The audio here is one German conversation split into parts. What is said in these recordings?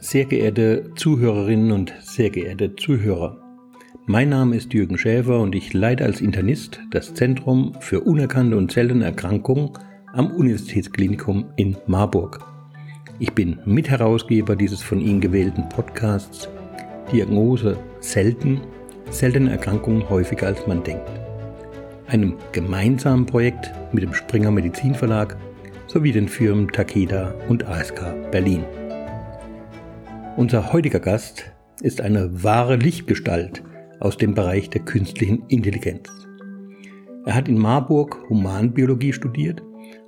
Sehr geehrte Zuhörerinnen und sehr geehrte Zuhörer, mein Name ist Jürgen Schäfer und ich leite als Internist das Zentrum für unerkannte und seltene Erkrankungen am Universitätsklinikum in Marburg. Ich bin Mitherausgeber dieses von Ihnen gewählten Podcasts Diagnose selten, seltene Erkrankungen häufiger als man denkt. Einem gemeinsamen Projekt mit dem Springer Medizin Verlag sowie den Firmen Takeda und ASK Berlin. Unser heutiger Gast ist eine wahre Lichtgestalt aus dem Bereich der künstlichen Intelligenz. Er hat in Marburg Humanbiologie studiert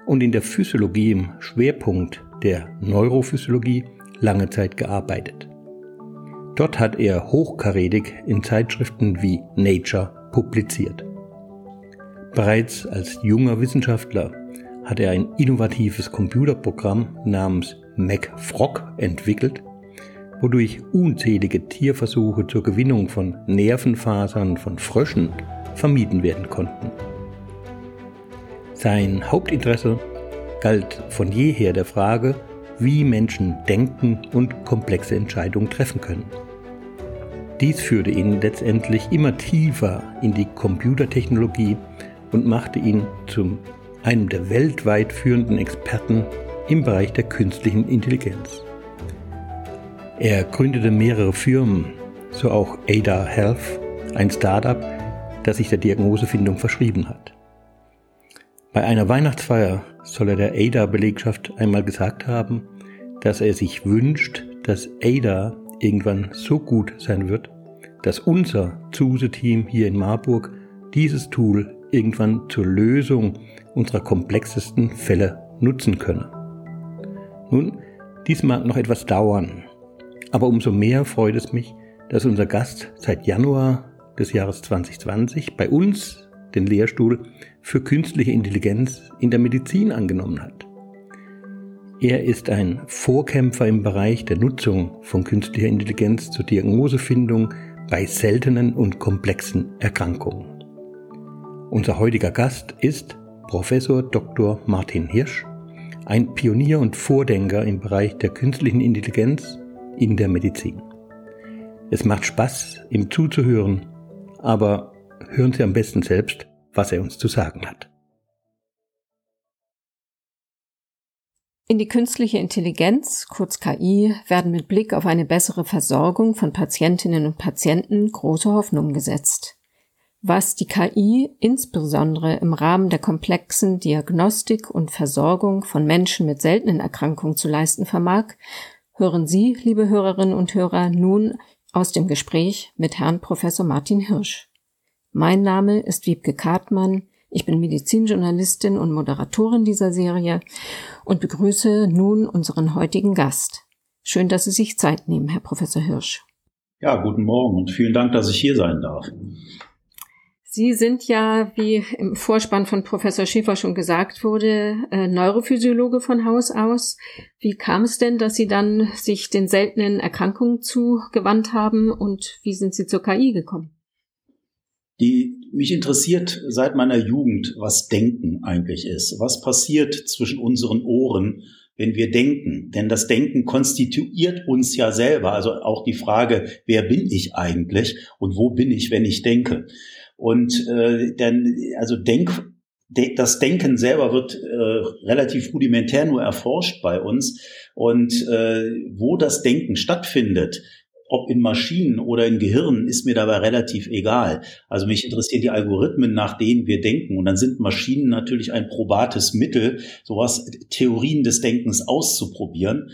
und in der Physiologie im Schwerpunkt der Neurophysiologie lange Zeit gearbeitet. Dort hat er hochkarätig in Zeitschriften wie Nature publiziert. Bereits als junger Wissenschaftler hat er ein innovatives Computerprogramm namens MacFrog entwickelt, wodurch unzählige Tierversuche zur Gewinnung von Nervenfasern von Fröschen vermieden werden konnten. Sein Hauptinteresse galt von jeher der Frage, wie Menschen denken und komplexe Entscheidungen treffen können. Dies führte ihn letztendlich immer tiefer in die Computertechnologie und machte ihn zum einem der weltweit führenden Experten im Bereich der künstlichen Intelligenz. Er gründete mehrere Firmen, so auch Ada Health, ein Startup, das sich der Diagnosefindung verschrieben hat. Bei einer Weihnachtsfeier soll er der ADA-Belegschaft einmal gesagt haben, dass er sich wünscht, dass ADA irgendwann so gut sein wird, dass unser ZUSE-Team hier in Marburg dieses Tool irgendwann zur Lösung unserer komplexesten Fälle nutzen könne. Nun, dies mag noch etwas dauern, aber umso mehr freut es mich, dass unser Gast seit Januar des Jahres 2020 bei uns den Lehrstuhl für künstliche Intelligenz in der Medizin angenommen hat. Er ist ein Vorkämpfer im Bereich der Nutzung von künstlicher Intelligenz zur Diagnosefindung bei seltenen und komplexen Erkrankungen. Unser heutiger Gast ist Professor Dr. Martin Hirsch, ein Pionier und Vordenker im Bereich der künstlichen Intelligenz in der Medizin. Es macht Spaß, ihm zuzuhören, aber hören Sie am besten selbst, was er uns zu sagen hat. In die künstliche Intelligenz, kurz KI, werden mit Blick auf eine bessere Versorgung von Patientinnen und Patienten große Hoffnungen gesetzt. Was die KI insbesondere im Rahmen der komplexen Diagnostik und Versorgung von Menschen mit seltenen Erkrankungen zu leisten vermag, hören Sie, liebe Hörerinnen und Hörer, nun aus dem Gespräch mit Herrn Professor Martin Hirsch. Mein Name ist Wiebke Kartmann. Ich bin Medizinjournalistin und Moderatorin dieser Serie und begrüße nun unseren heutigen Gast. Schön, dass Sie sich Zeit nehmen, Herr Professor Hirsch. Ja, guten Morgen und vielen Dank, dass ich hier sein darf. Sie sind ja, wie im Vorspann von Professor Schäfer schon gesagt wurde, äh, Neurophysiologe von Haus aus. Wie kam es denn, dass Sie dann sich den seltenen Erkrankungen zugewandt haben und wie sind Sie zur KI gekommen? Die mich interessiert seit meiner Jugend, was Denken eigentlich ist. Was passiert zwischen unseren Ohren, wenn wir denken? Denn das Denken konstituiert uns ja selber. Also auch die Frage, wer bin ich eigentlich und wo bin ich, wenn ich denke? Und äh, dann, also Denk, de, das Denken selber wird äh, relativ rudimentär nur erforscht bei uns. Und äh, wo das Denken stattfindet, ob in Maschinen oder in Gehirnen, ist mir dabei relativ egal. Also mich interessieren die Algorithmen, nach denen wir denken. Und dann sind Maschinen natürlich ein probates Mittel, sowas Theorien des Denkens auszuprobieren.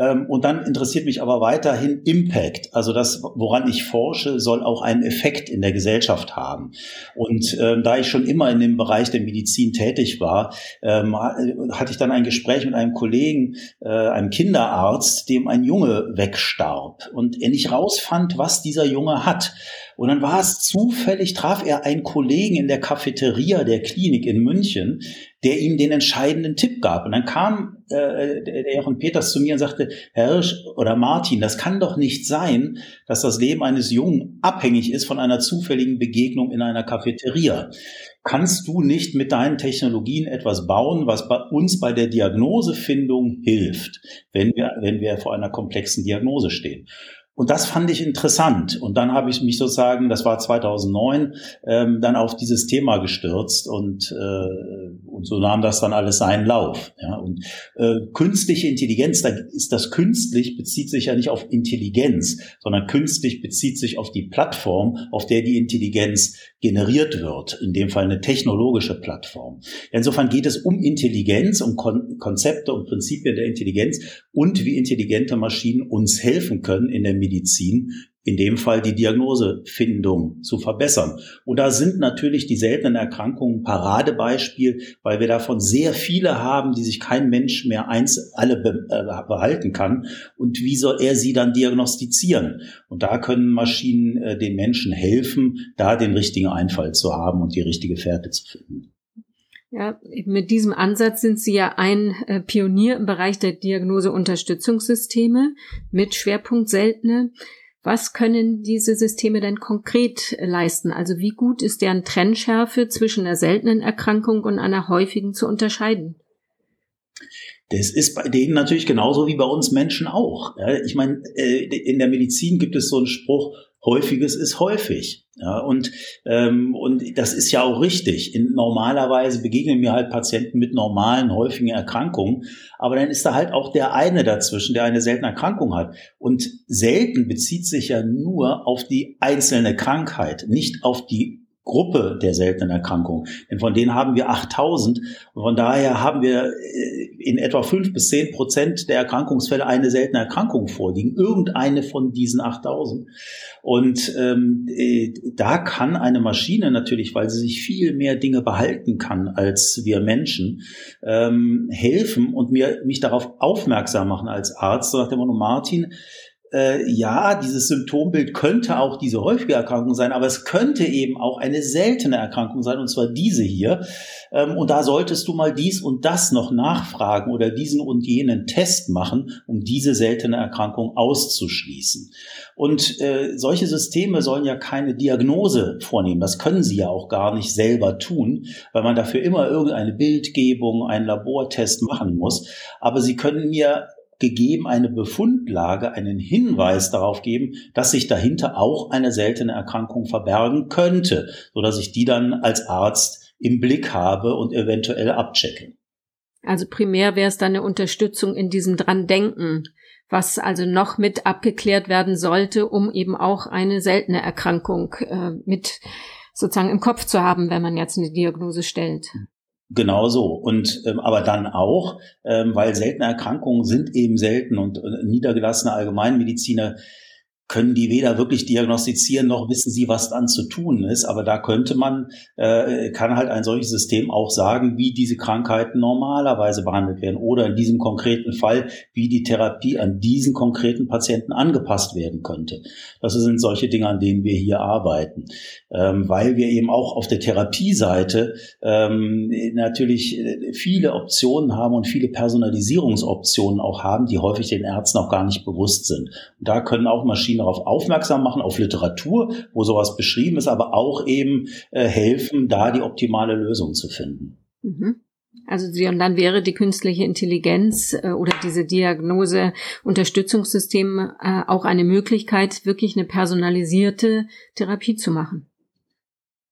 Ähm, und dann interessiert mich aber weiterhin Impact. Also das, woran ich forsche, soll auch einen Effekt in der Gesellschaft haben. Und ähm, da ich schon immer in dem Bereich der Medizin tätig war, ähm, hatte ich dann ein Gespräch mit einem Kollegen, äh, einem Kinderarzt, dem ein Junge wegstarb und er nicht rausfand, was dieser Junge hat. Und dann war es zufällig, traf er einen Kollegen in der Cafeteria der Klinik in München, der ihm den entscheidenden Tipp gab. Und dann kam äh, der Jochen Peters zu mir und sagte, Herr Hirsch oder Martin, das kann doch nicht sein, dass das Leben eines Jungen abhängig ist von einer zufälligen Begegnung in einer Cafeteria. kannst du nicht mit deinen Technologien etwas bauen, was bei uns bei der Diagnosefindung hilft, wenn wir, wenn wir vor einer komplexen Diagnose stehen. Und das fand ich interessant. Und dann habe ich mich sozusagen, das war 2009, ähm, dann auf dieses Thema gestürzt und, äh, und so nahm das dann alles seinen Lauf. Ja? Und äh, künstliche Intelligenz, da ist das künstlich, bezieht sich ja nicht auf Intelligenz, sondern künstlich bezieht sich auf die Plattform, auf der die Intelligenz generiert wird. In dem Fall eine technologische Plattform. Insofern geht es um Intelligenz, um Kon Konzepte und Prinzipien der Intelligenz und wie intelligente Maschinen uns helfen können in der Medizin, in dem Fall die Diagnosefindung zu verbessern. Und da sind natürlich die seltenen Erkrankungen Paradebeispiel, weil wir davon sehr viele haben, die sich kein Mensch mehr eins alle be äh, behalten kann. Und wie soll er sie dann diagnostizieren? Und da können Maschinen äh, den Menschen helfen, da den richtigen Einfall zu haben und die richtige Fährte zu finden. Ja, mit diesem Ansatz sind Sie ja ein äh, Pionier im Bereich der Diagnoseunterstützungssysteme mit Schwerpunkt seltene. Was können diese Systeme denn konkret leisten? Also wie gut ist deren Trennschärfe zwischen einer seltenen Erkrankung und einer häufigen zu unterscheiden? Das ist bei denen natürlich genauso wie bei uns Menschen auch. Ich meine, äh, in der Medizin gibt es so einen Spruch, häufiges ist häufig. Ja, und, ähm, und das ist ja auch richtig. In, normalerweise begegnen mir halt Patienten mit normalen, häufigen Erkrankungen. Aber dann ist da halt auch der eine dazwischen, der eine seltene Erkrankung hat. Und selten bezieht sich ja nur auf die einzelne Krankheit, nicht auf die Gruppe der seltenen Erkrankungen. Denn von denen haben wir 8000. Und von daher haben wir äh, in etwa fünf bis zehn Prozent der Erkrankungsfälle eine seltene Erkrankung vorliegen. Irgendeine von diesen 8000. Und ähm, äh, da kann eine Maschine natürlich, weil sie sich viel mehr Dinge behalten kann als wir Menschen, ähm, helfen und mir, mich darauf aufmerksam machen als Arzt, so nach dem Motto, Martin, äh, ja, dieses Symptombild könnte auch diese häufige Erkrankung sein, aber es könnte eben auch eine seltene Erkrankung sein, und zwar diese hier. Ähm, und da solltest du mal dies und das noch nachfragen oder diesen und jenen Test machen, um diese seltene Erkrankung auszuschließen. Und äh, solche Systeme sollen ja keine Diagnose vornehmen. Das können sie ja auch gar nicht selber tun, weil man dafür immer irgendeine Bildgebung, einen Labortest machen muss. Aber sie können mir gegeben eine Befundlage, einen Hinweis darauf geben, dass sich dahinter auch eine seltene Erkrankung verbergen könnte, so ich die dann als Arzt im Blick habe und eventuell abchecke. Also primär wäre es dann eine Unterstützung in diesem dran denken, was also noch mit abgeklärt werden sollte, um eben auch eine seltene Erkrankung äh, mit sozusagen im Kopf zu haben, wenn man jetzt eine Diagnose stellt. Genau so. Und ähm, aber dann auch, ähm, weil seltene Erkrankungen sind eben selten und äh, niedergelassene Allgemeinmediziner können die weder wirklich diagnostizieren noch wissen sie, was dann zu tun ist. Aber da könnte man, äh, kann halt ein solches System auch sagen, wie diese Krankheiten normalerweise behandelt werden oder in diesem konkreten Fall, wie die Therapie an diesen konkreten Patienten angepasst werden könnte. Das sind solche Dinge, an denen wir hier arbeiten, ähm, weil wir eben auch auf der Therapieseite ähm, natürlich äh, viele Optionen haben und viele Personalisierungsoptionen auch haben, die häufig den Ärzten auch gar nicht bewusst sind. Und da können auch Maschinen darauf aufmerksam machen, auf Literatur, wo sowas beschrieben ist, aber auch eben äh, helfen, da die optimale Lösung zu finden. Mhm. Also und dann wäre die künstliche Intelligenz äh, oder diese Diagnose-Unterstützungssystem äh, auch eine Möglichkeit, wirklich eine personalisierte Therapie zu machen.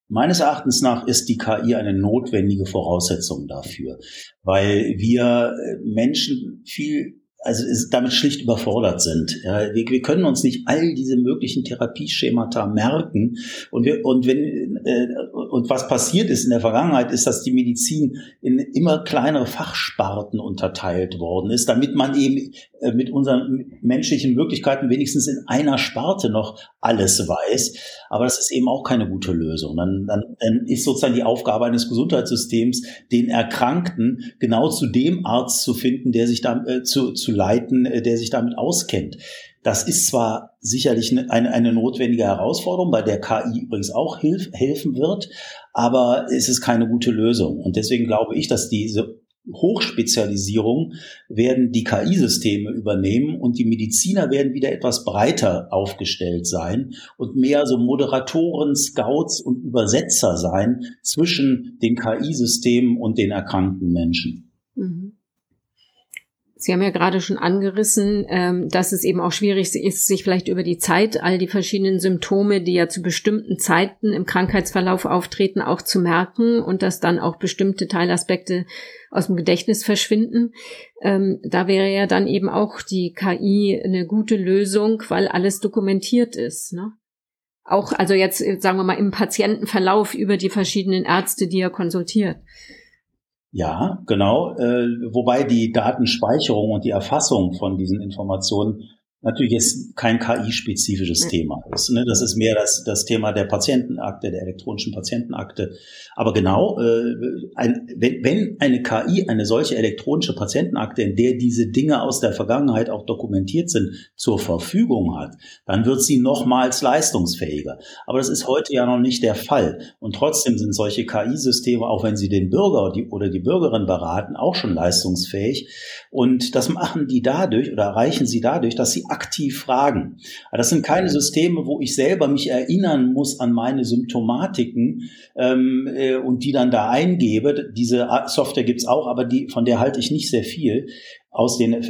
Meines Erachtens nach ist die KI eine notwendige Voraussetzung dafür, weil wir äh, Menschen viel also damit schlicht überfordert sind. Ja, wir, wir, können uns nicht all diese möglichen Therapieschemata merken und wir und wenn äh, und was passiert ist in der Vergangenheit ist, dass die Medizin in immer kleinere Fachsparten unterteilt worden ist, damit man eben äh, mit unseren menschlichen Möglichkeiten wenigstens in einer Sparte noch alles weiß. Aber das ist eben auch keine gute Lösung. Dann, dann, dann ist sozusagen die Aufgabe eines Gesundheitssystems, den Erkrankten genau zu dem Arzt zu finden, der sich da äh, zu, zu leiten, äh, der sich damit auskennt. Das ist zwar sicherlich eine, eine notwendige Herausforderung, bei der KI übrigens auch hilf, helfen wird, aber es ist keine gute Lösung. Und deswegen glaube ich, dass diese Hochspezialisierung werden die KI-Systeme übernehmen und die Mediziner werden wieder etwas breiter aufgestellt sein und mehr so Moderatoren, Scouts und Übersetzer sein zwischen den KI-Systemen und den erkrankten Menschen. Sie haben ja gerade schon angerissen, ähm, dass es eben auch schwierig ist, sich vielleicht über die Zeit all die verschiedenen Symptome, die ja zu bestimmten Zeiten im Krankheitsverlauf auftreten, auch zu merken und dass dann auch bestimmte Teilaspekte aus dem Gedächtnis verschwinden. Ähm, da wäre ja dann eben auch die KI eine gute Lösung, weil alles dokumentiert ist. Ne? Auch, also jetzt sagen wir mal im Patientenverlauf über die verschiedenen Ärzte, die er konsultiert. Ja, genau. Äh, wobei die Datenspeicherung und die Erfassung von diesen Informationen natürlich jetzt kein KI-spezifisches mhm. Thema ist. Ne? Das ist mehr das, das Thema der Patientenakte, der elektronischen Patientenakte. Aber genau, äh, ein, wenn, wenn eine KI eine solche elektronische Patientenakte, in der diese Dinge aus der Vergangenheit auch dokumentiert sind, zur Verfügung hat, dann wird sie nochmals leistungsfähiger. Aber das ist heute ja noch nicht der Fall. Und trotzdem sind solche KI-Systeme, auch wenn sie den Bürger die, oder die Bürgerin beraten, auch schon leistungsfähig. Und das machen die dadurch oder erreichen sie dadurch, dass sie aktiv fragen. das sind keine Systeme, wo ich selber mich erinnern muss an meine Symptomatiken ähm, äh, und die dann da eingebe. Diese Software gibt's auch, aber die, von der halte ich nicht sehr viel aus den, äh,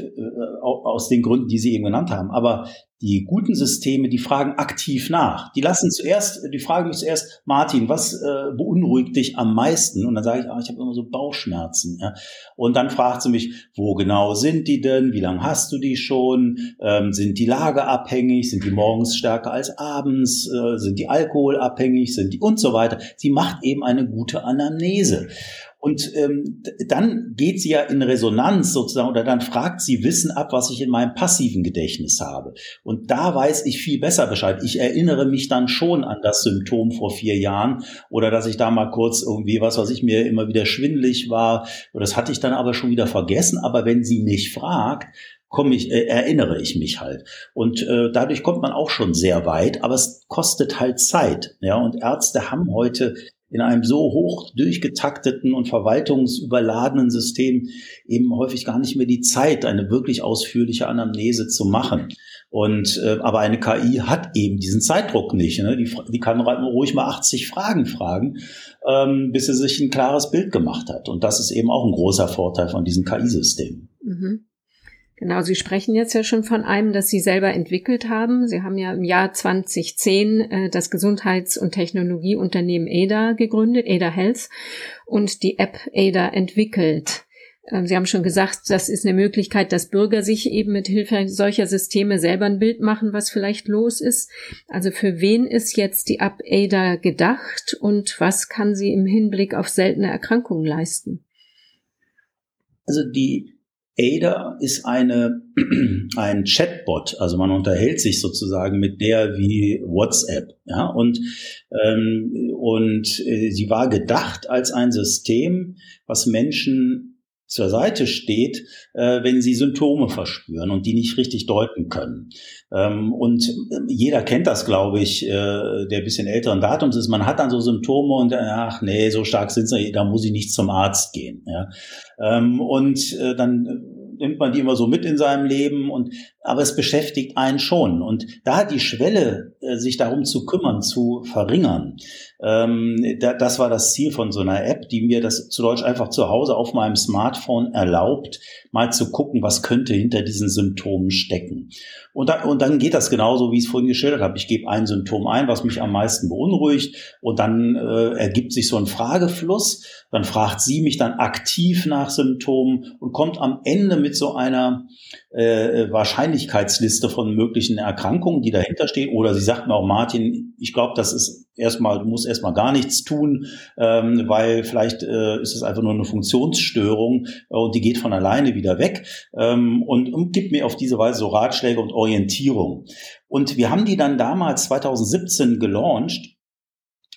aus den Gründen, die Sie eben genannt haben. Aber die guten Systeme, die fragen aktiv nach. Die lassen zuerst, die fragen mich zuerst, Martin, was äh, beunruhigt dich am meisten? Und dann sage ich, ah, ich habe immer so Bauchschmerzen. Ja. Und dann fragt sie mich, wo genau sind die denn? Wie lange hast du die schon? Ähm, sind die lageabhängig? Sind die morgens stärker als abends? Äh, sind die alkoholabhängig? Sind die und so weiter? Sie macht eben eine gute Anamnese. Und ähm, dann geht sie ja in Resonanz sozusagen oder dann fragt sie Wissen ab, was ich in meinem passiven Gedächtnis habe. Und da weiß ich viel besser Bescheid. Ich erinnere mich dann schon an das Symptom vor vier Jahren oder dass ich da mal kurz irgendwie was, was ich mir immer wieder schwindlig war. Das hatte ich dann aber schon wieder vergessen. Aber wenn sie mich fragt, komme ich, äh, erinnere ich mich halt. Und äh, dadurch kommt man auch schon sehr weit, aber es kostet halt Zeit. Ja, und Ärzte haben heute in einem so hoch durchgetakteten und verwaltungsüberladenen System eben häufig gar nicht mehr die Zeit, eine wirklich ausführliche Anamnese zu machen. Und äh, aber eine KI hat eben diesen Zeitdruck nicht. Ne? Die, die kann ruhig mal 80 Fragen fragen, ähm, bis sie sich ein klares Bild gemacht hat. Und das ist eben auch ein großer Vorteil von diesen KI-Systemen. Mhm. Genau, Sie sprechen jetzt ja schon von einem, das Sie selber entwickelt haben. Sie haben ja im Jahr 2010 äh, das Gesundheits- und Technologieunternehmen ADA gegründet, ADA Health, und die App ADA entwickelt. Ähm, Sie haben schon gesagt, das ist eine Möglichkeit, dass Bürger sich eben mit Hilfe solcher Systeme selber ein Bild machen, was vielleicht los ist. Also für wen ist jetzt die App ADA gedacht und was kann sie im Hinblick auf seltene Erkrankungen leisten? Also die Ada ist eine, ein Chatbot, also man unterhält sich sozusagen mit der wie WhatsApp, ja, und, ähm, und äh, sie war gedacht als ein System, was Menschen zur Seite steht, äh, wenn sie Symptome verspüren und die nicht richtig deuten können. Ähm, und ähm, jeder kennt das, glaube ich, äh, der bisschen älteren Datums ist. Man hat dann so Symptome und äh, ach nee, so stark sind sie, da muss ich nicht zum Arzt gehen. Ja? Ähm, und äh, dann nimmt man die immer so mit in seinem Leben und aber es beschäftigt einen schon. Und da die Schwelle äh, sich darum zu kümmern zu verringern ähm, da, das war das Ziel von so einer App die mir das zu Deutsch einfach zu Hause auf meinem Smartphone erlaubt mal zu gucken was könnte hinter diesen Symptomen stecken. Und, da, und dann geht das genauso wie ich es vorhin geschildert habe. Ich gebe ein Symptom ein was mich am meisten beunruhigt und dann äh, ergibt sich so ein Fragefluss. Dann fragt sie mich dann aktiv nach Symptomen und kommt am Ende mit so einer äh, Wahrscheinlichkeitsliste von möglichen Erkrankungen, die dahinter stehen. Oder sie sagt mir auch, Martin, ich glaube, das ist erstmal, du musst erstmal gar nichts tun, ähm, weil vielleicht äh, ist es einfach nur eine Funktionsstörung äh, und die geht von alleine wieder weg ähm, und, und gibt mir auf diese Weise so Ratschläge und Orientierung. Und wir haben die dann damals 2017 gelauncht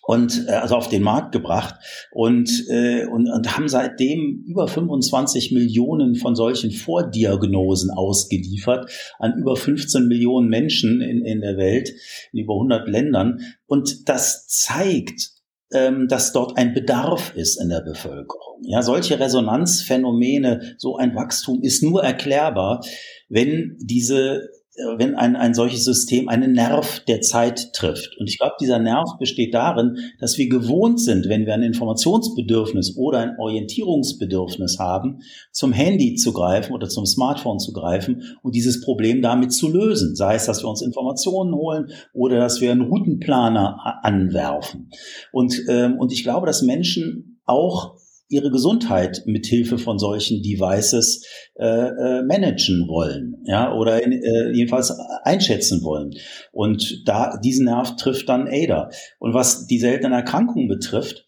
und äh, also auf den Markt gebracht und, äh, und, und haben seitdem über 25 Millionen von solchen Vordiagnosen ausgeliefert an über 15 Millionen Menschen in, in der Welt, in über 100 Ländern. Und das zeigt, ähm, dass dort ein Bedarf ist in der Bevölkerung. Ja, solche Resonanzphänomene, so ein Wachstum ist nur erklärbar, wenn diese wenn ein, ein solches System einen Nerv der Zeit trifft. Und ich glaube, dieser Nerv besteht darin, dass wir gewohnt sind, wenn wir ein Informationsbedürfnis oder ein Orientierungsbedürfnis haben, zum Handy zu greifen oder zum Smartphone zu greifen und dieses Problem damit zu lösen. Sei es, dass wir uns Informationen holen oder dass wir einen Routenplaner anwerfen. Und, ähm, und ich glaube, dass Menschen auch ihre Gesundheit mit Hilfe von solchen Devices äh, äh, managen wollen, ja, oder in, äh, jedenfalls einschätzen wollen. Und da diesen Nerv trifft dann ADA. Und was die seltenen Erkrankungen betrifft,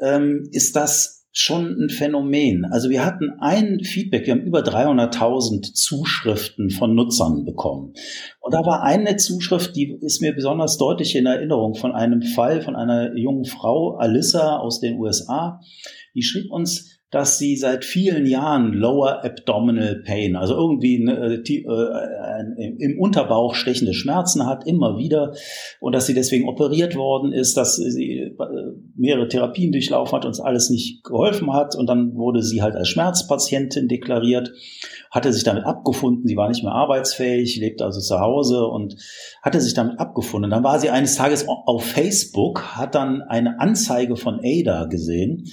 ähm, ist das schon ein Phänomen. Also wir hatten ein Feedback, wir haben über 300.000 Zuschriften von Nutzern bekommen. Und da war eine Zuschrift, die ist mir besonders deutlich in Erinnerung von einem Fall von einer jungen Frau, Alyssa aus den USA, die schrieb uns, dass sie seit vielen Jahren Lower Abdominal Pain, also irgendwie eine, die, äh, im Unterbauch stechende Schmerzen hat, immer wieder, und dass sie deswegen operiert worden ist, dass sie äh, mehrere Therapien durchlaufen hat uns alles nicht geholfen hat. Und dann wurde sie halt als Schmerzpatientin deklariert, hatte sich damit abgefunden, sie war nicht mehr arbeitsfähig, lebte also zu Hause und hatte sich damit abgefunden. Dann war sie eines Tages auf Facebook, hat dann eine Anzeige von Ada gesehen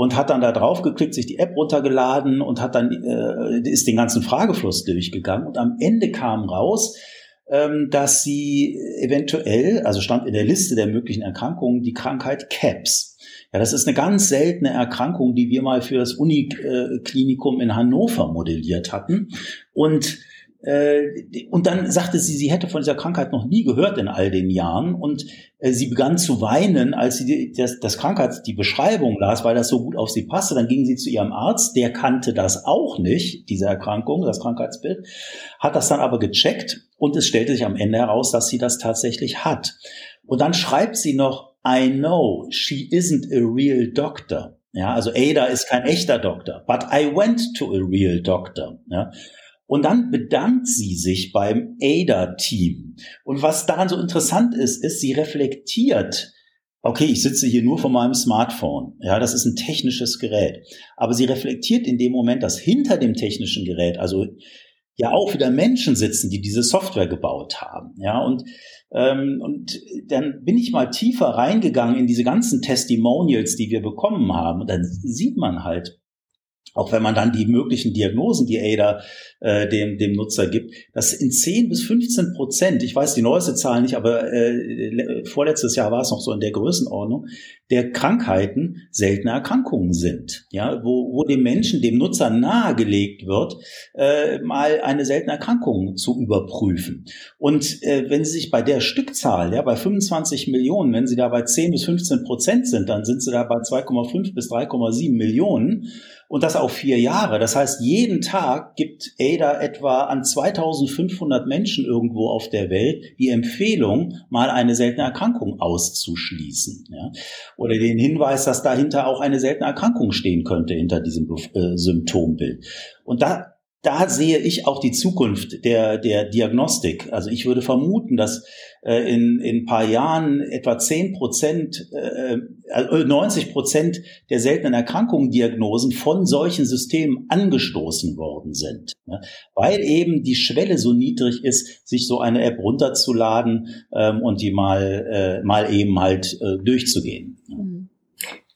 und hat dann da drauf geklickt, sich die App runtergeladen und hat dann äh, ist den ganzen Fragefluss durchgegangen und am Ende kam raus, ähm, dass sie eventuell, also stand in der Liste der möglichen Erkrankungen, die Krankheit CAPS. Ja, das ist eine ganz seltene Erkrankung, die wir mal für das Uniklinikum in Hannover modelliert hatten und und dann sagte sie, sie hätte von dieser Krankheit noch nie gehört in all den Jahren und äh, sie begann zu weinen, als sie das, das Krankheits, die Beschreibung las, weil das so gut auf sie passte. Dann ging sie zu ihrem Arzt, der kannte das auch nicht, diese Erkrankung, das Krankheitsbild, hat das dann aber gecheckt und es stellte sich am Ende heraus, dass sie das tatsächlich hat. Und dann schreibt sie noch, I know she isn't a real doctor. Ja, also Ada ist kein echter Doktor, but I went to a real doctor. Ja. Und dann bedankt sie sich beim ADA-Team. Und was daran so interessant ist, ist, sie reflektiert, okay, ich sitze hier nur vor meinem Smartphone. Ja, das ist ein technisches Gerät. Aber sie reflektiert in dem Moment, dass hinter dem technischen Gerät, also ja auch wieder Menschen sitzen, die diese Software gebaut haben. Ja, und, ähm, und dann bin ich mal tiefer reingegangen in diese ganzen Testimonials, die wir bekommen haben. Und dann sieht man halt, auch wenn man dann die möglichen Diagnosen, die ADA äh, dem, dem Nutzer gibt, dass in 10 bis 15 Prozent, ich weiß die neueste Zahl nicht, aber äh, vorletztes Jahr war es noch so in der Größenordnung, der Krankheiten seltene Erkrankungen sind, ja, wo, wo dem Menschen, dem Nutzer nahegelegt wird, äh, mal eine seltene Erkrankung zu überprüfen. Und äh, wenn Sie sich bei der Stückzahl, ja, bei 25 Millionen, wenn Sie da bei 10 bis 15 Prozent sind, dann sind Sie da bei 2,5 bis 3,7 Millionen und das auch vier Jahre. Das heißt, jeden Tag gibt ADA etwa an 2500 Menschen irgendwo auf der Welt die Empfehlung, mal eine seltene Erkrankung auszuschließen. Ja? Oder den Hinweis, dass dahinter auch eine seltene Erkrankung stehen könnte, hinter diesem äh, Symptombild. Und da da sehe ich auch die Zukunft der, der Diagnostik. Also ich würde vermuten, dass in, in ein paar Jahren etwa 10 Prozent, äh, 90 äh, Prozent der seltenen Erkrankungen-Diagnosen von solchen Systemen angestoßen worden sind. Ne? Weil eben die Schwelle so niedrig ist, sich so eine App runterzuladen ähm, und die mal, äh, mal eben halt äh, durchzugehen. Mhm.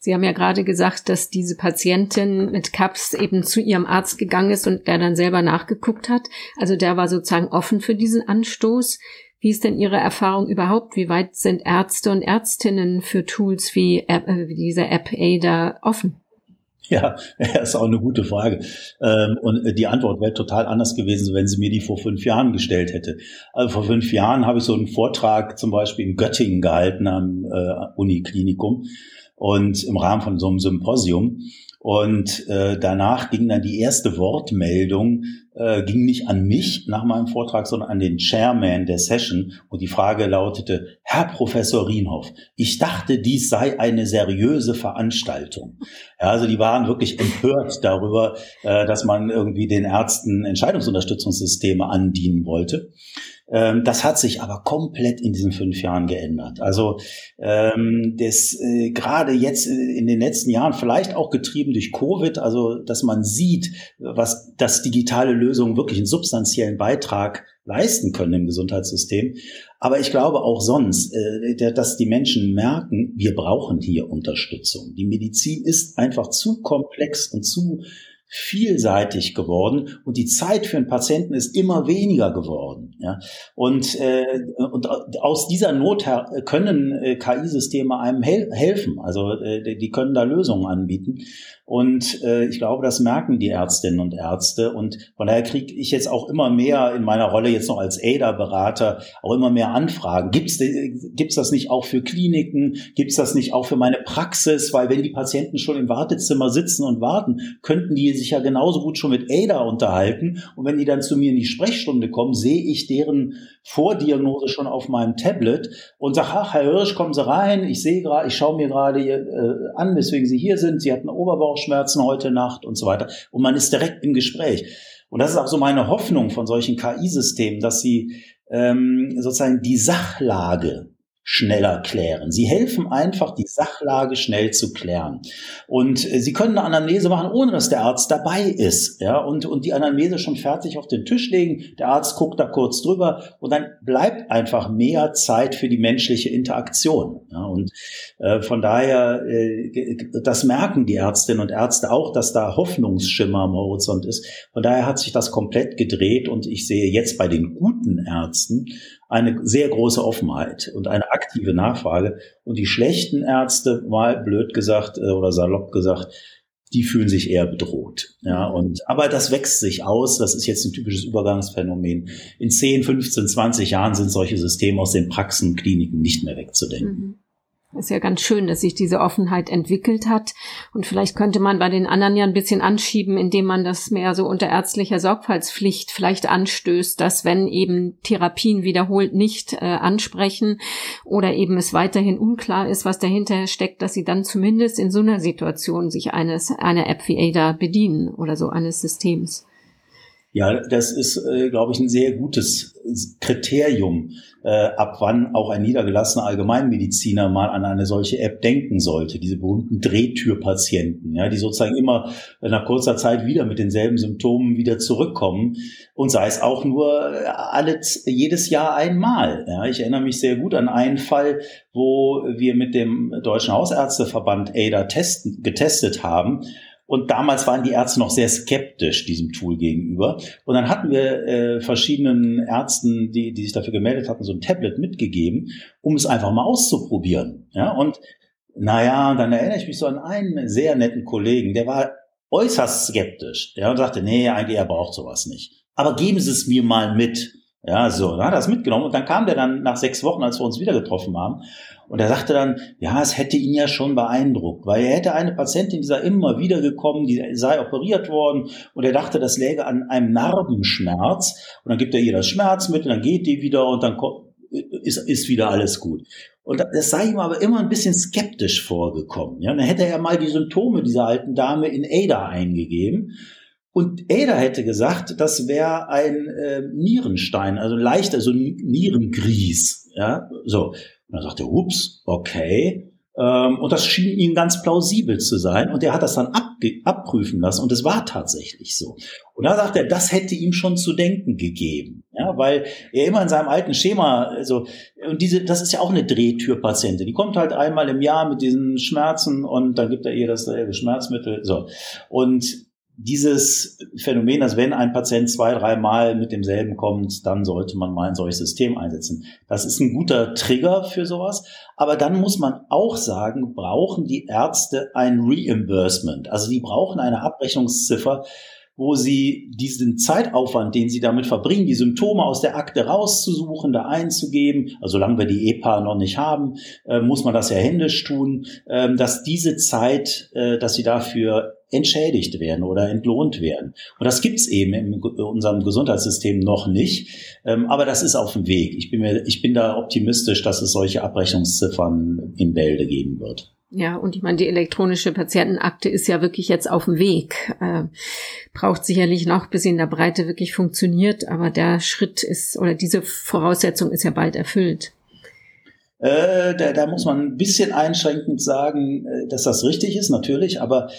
Sie haben ja gerade gesagt, dass diese Patientin mit CAPS eben zu ihrem Arzt gegangen ist und der dann selber nachgeguckt hat. Also der war sozusagen offen für diesen Anstoß. Wie ist denn Ihre Erfahrung überhaupt? Wie weit sind Ärzte und Ärztinnen für Tools wie, App, äh, diese App ADA offen? Ja, das ist auch eine gute Frage. Ähm, und die Antwort wäre total anders gewesen, wenn sie mir die vor fünf Jahren gestellt hätte. Also vor fünf Jahren habe ich so einen Vortrag zum Beispiel in Göttingen gehalten am äh, Uniklinikum und im Rahmen von so einem Symposium. Und äh, danach ging dann die erste Wortmeldung äh, ging nicht an mich nach meinem Vortrag, sondern an den Chairman der Session. Und die Frage lautete, Herr Professor Rienhoff, ich dachte, dies sei eine seriöse Veranstaltung. Ja, also die waren wirklich empört darüber, äh, dass man irgendwie den Ärzten Entscheidungsunterstützungssysteme andienen wollte. Ähm, das hat sich aber komplett in diesen fünf Jahren geändert. Also ähm, das äh, gerade jetzt in den letzten Jahren, vielleicht auch getrieben durch Covid, also dass man sieht, was das digitale Lösungen wirklich einen substanziellen Beitrag leisten können im Gesundheitssystem. Aber ich glaube auch sonst, äh, dass die Menschen merken, wir brauchen hier Unterstützung. Die Medizin ist einfach zu komplex und zu vielseitig geworden und die Zeit für einen Patienten ist immer weniger geworden. Ja? Und, äh, und aus dieser Not können äh, KI-Systeme einem hel helfen. Also äh, die können da Lösungen anbieten. Und äh, ich glaube, das merken die Ärztinnen und Ärzte. Und von daher kriege ich jetzt auch immer mehr in meiner Rolle jetzt noch als ADA-Berater auch immer mehr Anfragen. Gibt es das nicht auch für Kliniken? Gibt es das nicht auch für meine Praxis? Weil wenn die Patienten schon im Wartezimmer sitzen und warten, könnten die sich ja genauso gut schon mit ADA unterhalten. Und wenn die dann zu mir in die Sprechstunde kommen, sehe ich deren Vordiagnose schon auf meinem Tablet und sage, ach, Herr Hirsch, kommen Sie rein. Ich sehe gerade, ich schaue mir gerade äh, an, weswegen Sie hier sind. Sie hatten Oberbauchschmerzen heute Nacht und so weiter. Und man ist direkt im Gespräch. Und das ist auch so meine Hoffnung von solchen KI-Systemen, dass sie ähm, sozusagen die Sachlage schneller klären. Sie helfen einfach, die Sachlage schnell zu klären. Und äh, Sie können eine Anamnese machen, ohne dass der Arzt dabei ist. Ja, und, und die Anamnese schon fertig auf den Tisch legen. Der Arzt guckt da kurz drüber und dann bleibt einfach mehr Zeit für die menschliche Interaktion. Ja, und äh, von daher, äh, das merken die Ärztinnen und Ärzte auch, dass da Hoffnungsschimmer am Horizont ist. Von daher hat sich das komplett gedreht und ich sehe jetzt bei den guten Ärzten eine sehr große Offenheit und eine aktive Nachfrage. Und die schlechten Ärzte, mal blöd gesagt äh, oder salopp gesagt, die fühlen sich eher bedroht. Ja, und, aber das wächst sich aus. Das ist jetzt ein typisches Übergangsphänomen. In 10, 15, 20 Jahren sind solche Systeme aus den Praxen, Kliniken nicht mehr wegzudenken. Mhm. Ist ja ganz schön, dass sich diese Offenheit entwickelt hat. Und vielleicht könnte man bei den anderen ja ein bisschen anschieben, indem man das mehr so unter ärztlicher Sorgfaltspflicht vielleicht anstößt, dass wenn eben Therapien wiederholt nicht äh, ansprechen oder eben es weiterhin unklar ist, was dahinter steckt, dass sie dann zumindest in so einer Situation sich eines, einer App wie ADA bedienen oder so eines Systems. Ja, das ist, äh, glaube ich, ein sehr gutes Kriterium, äh, ab wann auch ein niedergelassener Allgemeinmediziner mal an eine solche App denken sollte. Diese berühmten Drehtürpatienten, ja, die sozusagen immer nach kurzer Zeit wieder mit denselben Symptomen wieder zurückkommen und sei es auch nur alle, jedes Jahr einmal. Ja, ich erinnere mich sehr gut an einen Fall, wo wir mit dem Deutschen Hausärzteverband ADA testen, getestet haben und damals waren die Ärzte noch sehr skeptisch diesem Tool gegenüber. Und dann hatten wir äh, verschiedenen Ärzten, die, die sich dafür gemeldet hatten, so ein Tablet mitgegeben, um es einfach mal auszuprobieren. Ja, und naja, dann erinnere ich mich so an einen sehr netten Kollegen, der war äußerst skeptisch. Ja, und sagte, nee, eigentlich er braucht sowas nicht. Aber geben Sie es mir mal mit. Ja, so, dann hat er es mitgenommen und dann kam der dann nach sechs Wochen, als wir uns wieder getroffen haben und er sagte dann, ja, es hätte ihn ja schon beeindruckt, weil er hätte eine Patientin, die sei immer wieder gekommen, die sei operiert worden und er dachte, das läge an einem Narbenschmerz und dann gibt er ihr das Schmerzmittel, dann geht die wieder und dann ist, ist wieder alles gut. Und das sei ihm aber immer ein bisschen skeptisch vorgekommen. Ja, dann hätte er mal die Symptome dieser alten Dame in ADA eingegeben. Und Ada hätte gesagt, das wäre ein äh, Nierenstein, also leichter, so ein Nierengries. Ja, so. Und dann sagte er, ups, okay. Ähm, und das schien ihm ganz plausibel zu sein. Und er hat das dann abprüfen lassen. Und es war tatsächlich so. Und da sagt er, das hätte ihm schon zu denken gegeben. Ja, weil er immer in seinem alten Schema, also, und diese, das ist ja auch eine Drehtürpatientin. Die kommt halt einmal im Jahr mit diesen Schmerzen und dann gibt er ihr das Schmerzmittel. So. Und dieses Phänomen, dass wenn ein Patient zwei, dreimal mit demselben kommt, dann sollte man mal ein solches System einsetzen. Das ist ein guter Trigger für sowas. Aber dann muss man auch sagen, brauchen die Ärzte ein Reimbursement. Also die brauchen eine Abrechnungsziffer, wo sie diesen Zeitaufwand, den sie damit verbringen, die Symptome aus der Akte rauszusuchen, da einzugeben, also solange wir die EPA noch nicht haben, äh, muss man das ja händisch tun, äh, dass diese Zeit, äh, dass sie dafür entschädigt werden oder entlohnt werden. Und das gibt's eben in unserem Gesundheitssystem noch nicht. Ähm, aber das ist auf dem Weg. Ich bin, mir, ich bin da optimistisch, dass es solche Abrechnungsziffern in Bälde geben wird. Ja, und ich meine, die elektronische Patientenakte ist ja wirklich jetzt auf dem Weg. Äh, braucht sicherlich noch, bis sie in der Breite wirklich funktioniert, aber der Schritt ist oder diese Voraussetzung ist ja bald erfüllt. Äh, da, da muss man ein bisschen einschränkend sagen, äh, dass das richtig ist, natürlich, aber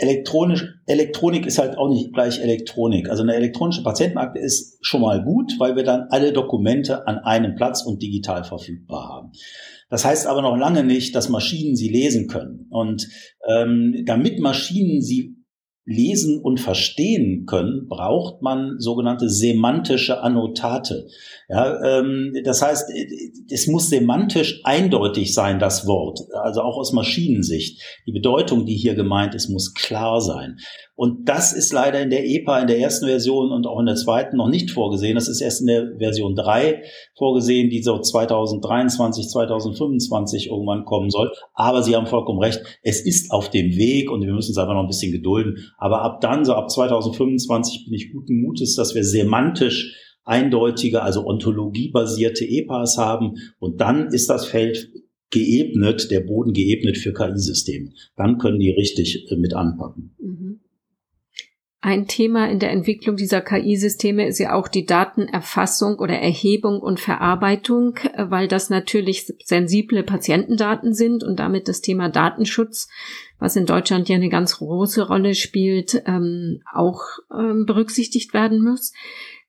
elektronisch, Elektronik ist halt auch nicht gleich Elektronik. Also eine elektronische Patientenakte ist schon mal gut, weil wir dann alle Dokumente an einem Platz und digital verfügbar haben. Das heißt aber noch lange nicht, dass Maschinen sie lesen können. Und ähm, damit Maschinen sie lesen und verstehen können, braucht man sogenannte semantische Annotate. Ja, ähm, das heißt, es muss semantisch eindeutig sein, das Wort, also auch aus Maschinensicht. Die Bedeutung, die hier gemeint ist, muss klar sein. Und das ist leider in der EPA in der ersten Version und auch in der zweiten noch nicht vorgesehen. Das ist erst in der Version 3 vorgesehen, die so 2023, 2025 irgendwann kommen soll. Aber Sie haben vollkommen recht, es ist auf dem Weg und wir müssen es einfach noch ein bisschen gedulden. Aber ab dann, so ab 2025 bin ich guten Mutes, dass wir semantisch eindeutige, also ontologiebasierte EPAs haben. Und dann ist das Feld geebnet, der Boden geebnet für KI-Systeme. Dann können die richtig äh, mit anpacken. Mhm. Ein Thema in der Entwicklung dieser KI-Systeme ist ja auch die Datenerfassung oder Erhebung und Verarbeitung, weil das natürlich sensible Patientendaten sind und damit das Thema Datenschutz, was in Deutschland ja eine ganz große Rolle spielt, ähm, auch ähm, berücksichtigt werden muss.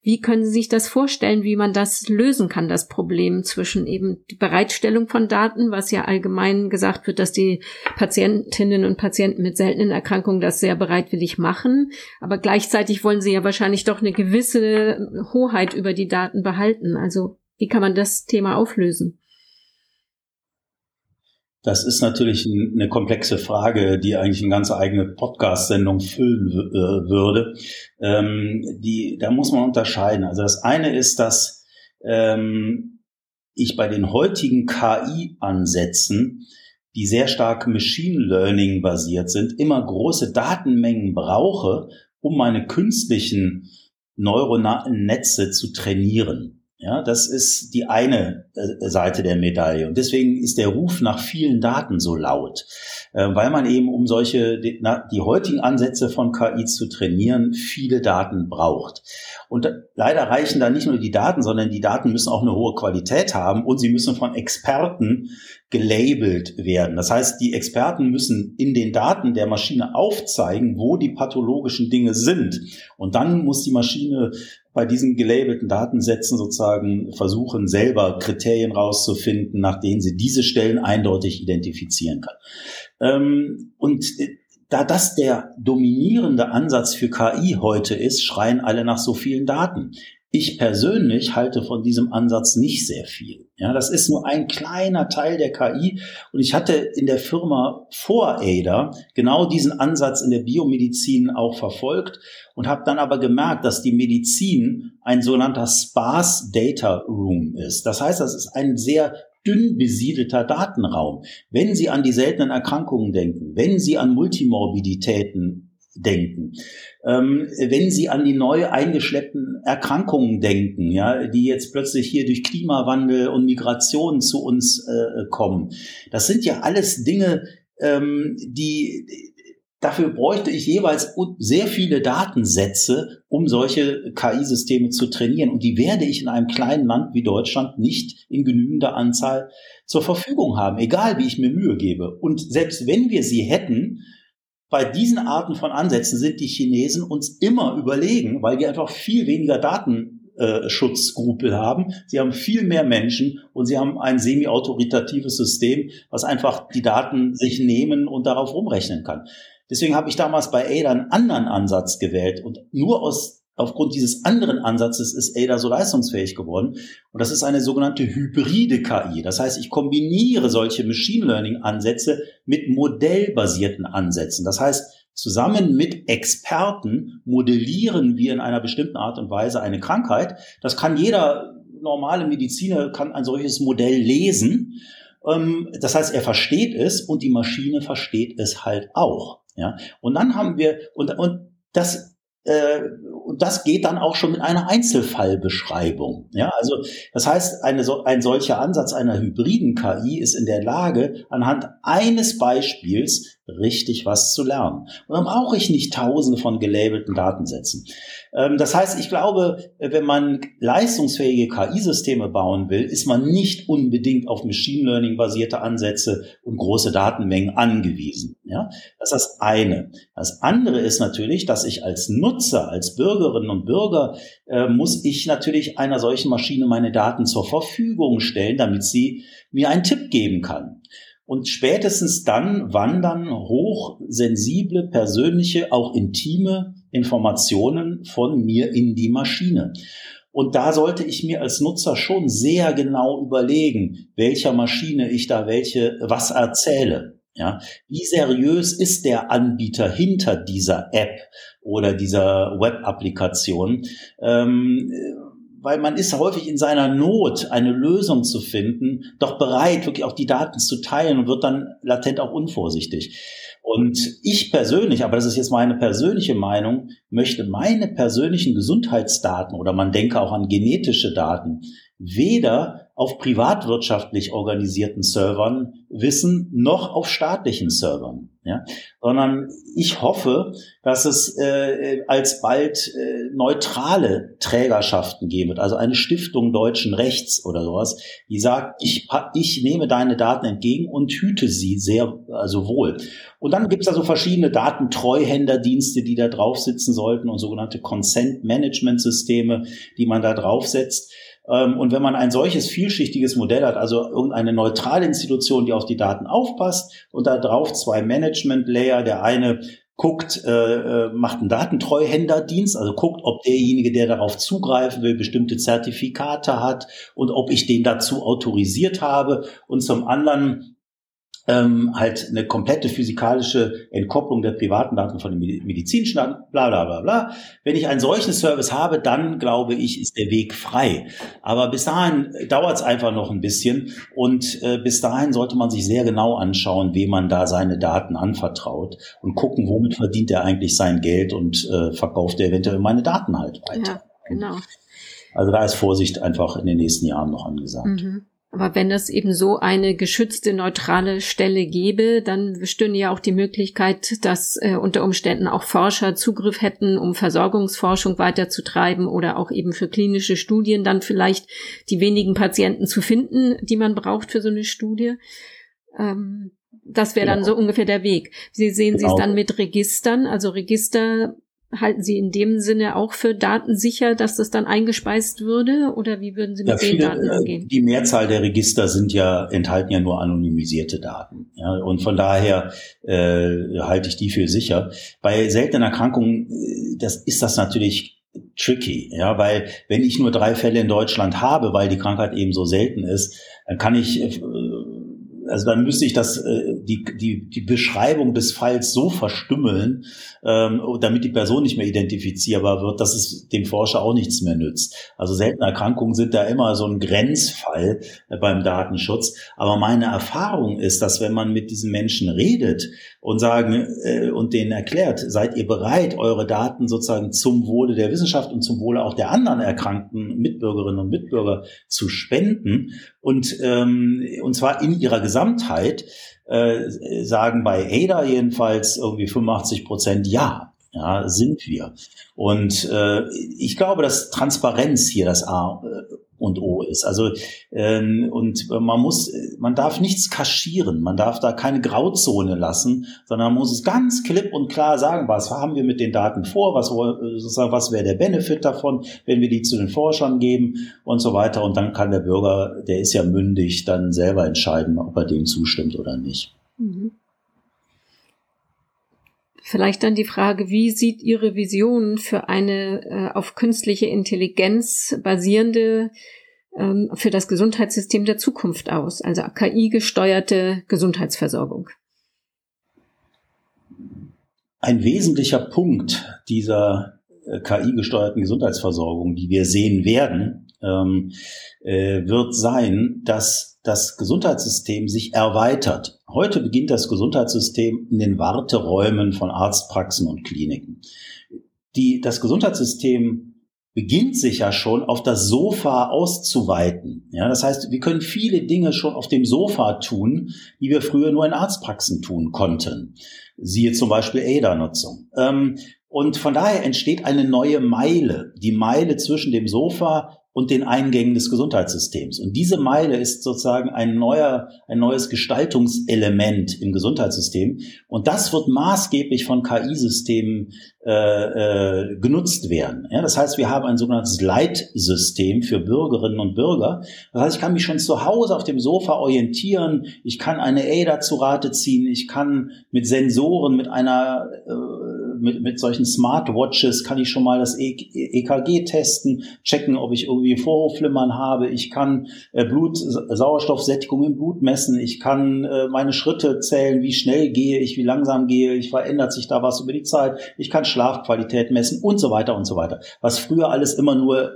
Wie können Sie sich das vorstellen, wie man das lösen kann, das Problem zwischen eben die Bereitstellung von Daten, was ja allgemein gesagt wird, dass die Patientinnen und Patienten mit seltenen Erkrankungen das sehr bereitwillig machen, aber gleichzeitig wollen sie ja wahrscheinlich doch eine gewisse Hoheit über die Daten behalten. Also wie kann man das Thema auflösen? Das ist natürlich eine komplexe Frage, die eigentlich eine ganz eigene Podcast-Sendung füllen äh, würde. Ähm, die, da muss man unterscheiden. Also das eine ist, dass ähm, ich bei den heutigen KI-Ansätzen, die sehr stark Machine Learning basiert sind, immer große Datenmengen brauche, um meine künstlichen neuronalen Netze zu trainieren. Ja, das ist die eine äh, Seite der Medaille. Und deswegen ist der Ruf nach vielen Daten so laut, äh, weil man eben, um solche, die, die heutigen Ansätze von KI zu trainieren, viele Daten braucht. Und leider reichen da nicht nur die Daten, sondern die Daten müssen auch eine hohe Qualität haben und sie müssen von Experten gelabelt werden. Das heißt, die Experten müssen in den Daten der Maschine aufzeigen, wo die pathologischen Dinge sind. Und dann muss die Maschine bei diesen gelabelten Datensätzen sozusagen versuchen, selber Kriterien rauszufinden, nach denen sie diese Stellen eindeutig identifizieren kann. Ähm, und äh, da das der dominierende Ansatz für KI heute ist, schreien alle nach so vielen Daten. Ich persönlich halte von diesem Ansatz nicht sehr viel. Ja, das ist nur ein kleiner Teil der KI. Und ich hatte in der Firma vor ADA genau diesen Ansatz in der Biomedizin auch verfolgt und habe dann aber gemerkt, dass die Medizin ein sogenannter Sparse Data Room ist. Das heißt, das ist ein sehr dünn besiedelter Datenraum. Wenn Sie an die seltenen Erkrankungen denken, wenn Sie an Multimorbiditäten denken. Ähm, wenn Sie an die neu eingeschleppten Erkrankungen denken, ja, die jetzt plötzlich hier durch Klimawandel und Migration zu uns äh, kommen, das sind ja alles Dinge, ähm, die dafür bräuchte ich jeweils sehr viele Datensätze, um solche KI-Systeme zu trainieren. Und die werde ich in einem kleinen Land wie Deutschland nicht in genügender Anzahl zur Verfügung haben, egal wie ich mir Mühe gebe. Und selbst wenn wir sie hätten, bei diesen Arten von Ansätzen sind die Chinesen uns immer überlegen, weil wir einfach viel weniger Datenschutzskrupel haben. Sie haben viel mehr Menschen und sie haben ein semi-autoritatives System, was einfach die Daten sich nehmen und darauf rumrechnen kann. Deswegen habe ich damals bei Ada einen anderen Ansatz gewählt und nur aus aufgrund dieses anderen Ansatzes ist Ada so leistungsfähig geworden. Und das ist eine sogenannte hybride KI. Das heißt, ich kombiniere solche Machine Learning Ansätze mit modellbasierten Ansätzen. Das heißt, Zusammen mit Experten modellieren wir in einer bestimmten Art und Weise eine Krankheit. Das kann jeder normale Mediziner kann ein solches Modell lesen. Ähm, das heißt, er versteht es und die Maschine versteht es halt auch. Ja, und dann haben wir und und das und das geht dann auch schon mit einer Einzelfallbeschreibung. Ja, also das heißt, eine, ein solcher Ansatz einer hybriden KI ist in der Lage, anhand eines Beispiels richtig was zu lernen. Und dann brauche ich nicht tausende von gelabelten Datensätzen. Ähm, das heißt, ich glaube, wenn man leistungsfähige KI-Systeme bauen will, ist man nicht unbedingt auf Machine Learning basierte Ansätze und große Datenmengen angewiesen. Ja, das ist das eine. Das andere ist natürlich, dass ich als Nutzer, als Bürgerinnen und Bürger, äh, muss ich natürlich einer solchen Maschine meine Daten zur Verfügung stellen, damit sie mir einen Tipp geben kann. Und spätestens dann wandern hochsensible, persönliche, auch intime Informationen von mir in die Maschine. Und da sollte ich mir als Nutzer schon sehr genau überlegen, welcher Maschine ich da welche, was erzähle. Ja, wie seriös ist der Anbieter hinter dieser App oder dieser Web-Applikation? Ähm, weil man ist häufig in seiner Not, eine Lösung zu finden, doch bereit, wirklich auch die Daten zu teilen und wird dann latent auch unvorsichtig. Und ich persönlich, aber das ist jetzt meine persönliche Meinung, möchte meine persönlichen Gesundheitsdaten oder man denke auch an genetische Daten weder auf privatwirtschaftlich organisierten Servern wissen, noch auf staatlichen Servern. Ja? Sondern ich hoffe, dass es äh, alsbald äh, neutrale Trägerschaften geben wird, also eine Stiftung deutschen Rechts oder sowas, die sagt, ich, ich nehme deine Daten entgegen und hüte sie sehr also wohl. Und dann gibt es also verschiedene Datentreuhänderdienste, die da drauf sitzen sollten und sogenannte Consent Management Systeme, die man da draufsetzt. Ähm, und wenn man ein solches vielschichtiges Modell hat, also irgendeine neutrale Institution, die auf die Daten aufpasst und da drauf zwei Management-Layer, der eine guckt, äh, äh, macht einen Datentreuhänderdienst, also guckt, ob derjenige, der darauf zugreifen will, bestimmte Zertifikate hat und ob ich den dazu autorisiert habe. Und zum anderen ähm, halt eine komplette physikalische Entkopplung der privaten Daten von den medizinischen Daten, bla bla bla bla. Wenn ich einen solchen Service habe, dann glaube ich, ist der Weg frei. Aber bis dahin dauert es einfach noch ein bisschen und äh, bis dahin sollte man sich sehr genau anschauen, wem man da seine Daten anvertraut und gucken, womit verdient er eigentlich sein Geld und äh, verkauft er eventuell meine Daten halt weiter. Ja, genau. Also da ist Vorsicht einfach in den nächsten Jahren noch angesagt. Mhm. Aber wenn es eben so eine geschützte neutrale Stelle gäbe, dann bestünde ja auch die Möglichkeit, dass äh, unter Umständen auch Forscher Zugriff hätten, um Versorgungsforschung weiterzutreiben oder auch eben für klinische Studien dann vielleicht die wenigen Patienten zu finden, die man braucht für so eine Studie. Ähm, das wäre genau. dann so ungefähr der Weg. Wie sehen genau. Sie es dann mit Registern? Also Register halten Sie in dem Sinne auch für datensicher, dass das dann eingespeist würde? Oder wie würden Sie mit ja, den viele, Daten äh, umgehen? Die Mehrzahl der Register sind ja, enthalten ja nur anonymisierte Daten. Ja, und von daher äh, halte ich die für sicher. Bei seltenen Erkrankungen äh, das ist das natürlich tricky, ja, weil wenn ich nur drei Fälle in Deutschland habe, weil die Krankheit eben so selten ist, dann kann ich äh, also dann müsste ich das, äh, die, die, die Beschreibung des Falls so verstümmeln, ähm, damit die Person nicht mehr identifizierbar wird, dass es dem Forscher auch nichts mehr nützt. Also seltene Erkrankungen sind da immer so ein Grenzfall äh, beim Datenschutz. Aber meine Erfahrung ist, dass wenn man mit diesen Menschen redet und sagen äh, und denen erklärt, seid ihr bereit, eure Daten sozusagen zum Wohle der Wissenschaft und zum Wohle auch der anderen erkrankten Mitbürgerinnen und Mitbürger zu spenden und ähm, und zwar in ihrer Gesamtheit äh, sagen bei ADA jedenfalls irgendwie 85 Prozent ja. Ja, sind wir. Und äh, ich glaube, dass Transparenz hier das A äh, und O ist. Also ähm, und man muss, man darf nichts kaschieren, man darf da keine Grauzone lassen, sondern man muss es ganz klipp und klar sagen, was haben wir mit den Daten vor, was sozusagen, was wäre der Benefit davon, wenn wir die zu den Forschern geben und so weiter. Und dann kann der Bürger, der ist ja mündig, dann selber entscheiden, ob er dem zustimmt oder nicht. Mhm. Vielleicht dann die Frage, wie sieht Ihre Vision für eine äh, auf künstliche Intelligenz basierende ähm, für das Gesundheitssystem der Zukunft aus, also KI-gesteuerte Gesundheitsversorgung? ein wesentlicher Punkt dieser äh, KI-gesteuerten Gesundheitsversorgung, die wir sehen werden, ähm, äh, wird sein, dass das Gesundheitssystem sich erweitert. Heute beginnt das Gesundheitssystem in den Warteräumen von Arztpraxen und Kliniken. Die, das Gesundheitssystem beginnt sich ja schon auf das Sofa auszuweiten. Ja, das heißt, wir können viele Dinge schon auf dem Sofa tun, die wir früher nur in Arztpraxen tun konnten. Siehe zum Beispiel ADA-Nutzung. Ähm, und von daher entsteht eine neue Meile, die Meile zwischen dem Sofa und den Eingängen des Gesundheitssystems. Und diese Meile ist sozusagen ein neuer, ein neues Gestaltungselement im Gesundheitssystem. Und das wird maßgeblich von KI-Systemen äh, äh, genutzt werden. Ja, das heißt, wir haben ein sogenanntes Leitsystem für Bürgerinnen und Bürger. Das heißt, ich kann mich schon zu Hause auf dem Sofa orientieren. Ich kann eine ADA zu Rate ziehen. Ich kann mit Sensoren, mit einer äh, mit, mit solchen Smartwatches kann ich schon mal das EKG e testen, checken, ob ich irgendwie Vorhofflimmern habe. Ich kann äh, Blut, Sauerstoffsättigung im Blut messen. Ich kann äh, meine Schritte zählen, wie schnell gehe ich, wie langsam gehe ich, verändert sich da was über die Zeit. Ich kann Schlafqualität messen und so weiter und so weiter. Was früher alles immer nur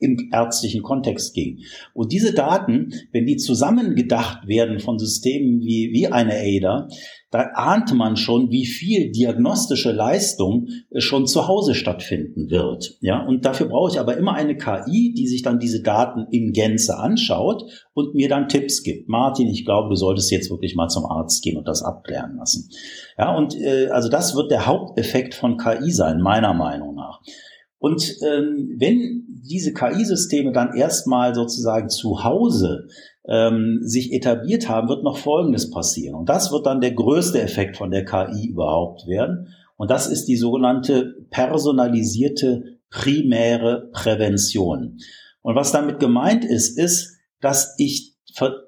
im ärztlichen Kontext ging. Und diese Daten, wenn die zusammengedacht werden von Systemen wie, wie eine ADA, da ahnt man schon, wie viel diagnostische Leistung äh, schon zu Hause stattfinden wird. Ja, und dafür brauche ich aber immer eine KI, die sich dann diese Daten in Gänze anschaut und mir dann Tipps gibt. Martin, ich glaube, du solltest jetzt wirklich mal zum Arzt gehen und das abklären lassen. Ja, und äh, also das wird der Haupteffekt von KI sein, meiner Meinung nach. Und ähm, wenn diese KI-Systeme dann erstmal sozusagen zu Hause ähm, sich etabliert haben, wird noch Folgendes passieren. Und das wird dann der größte Effekt von der KI überhaupt werden. Und das ist die sogenannte personalisierte primäre Prävention. Und was damit gemeint ist, ist, dass ich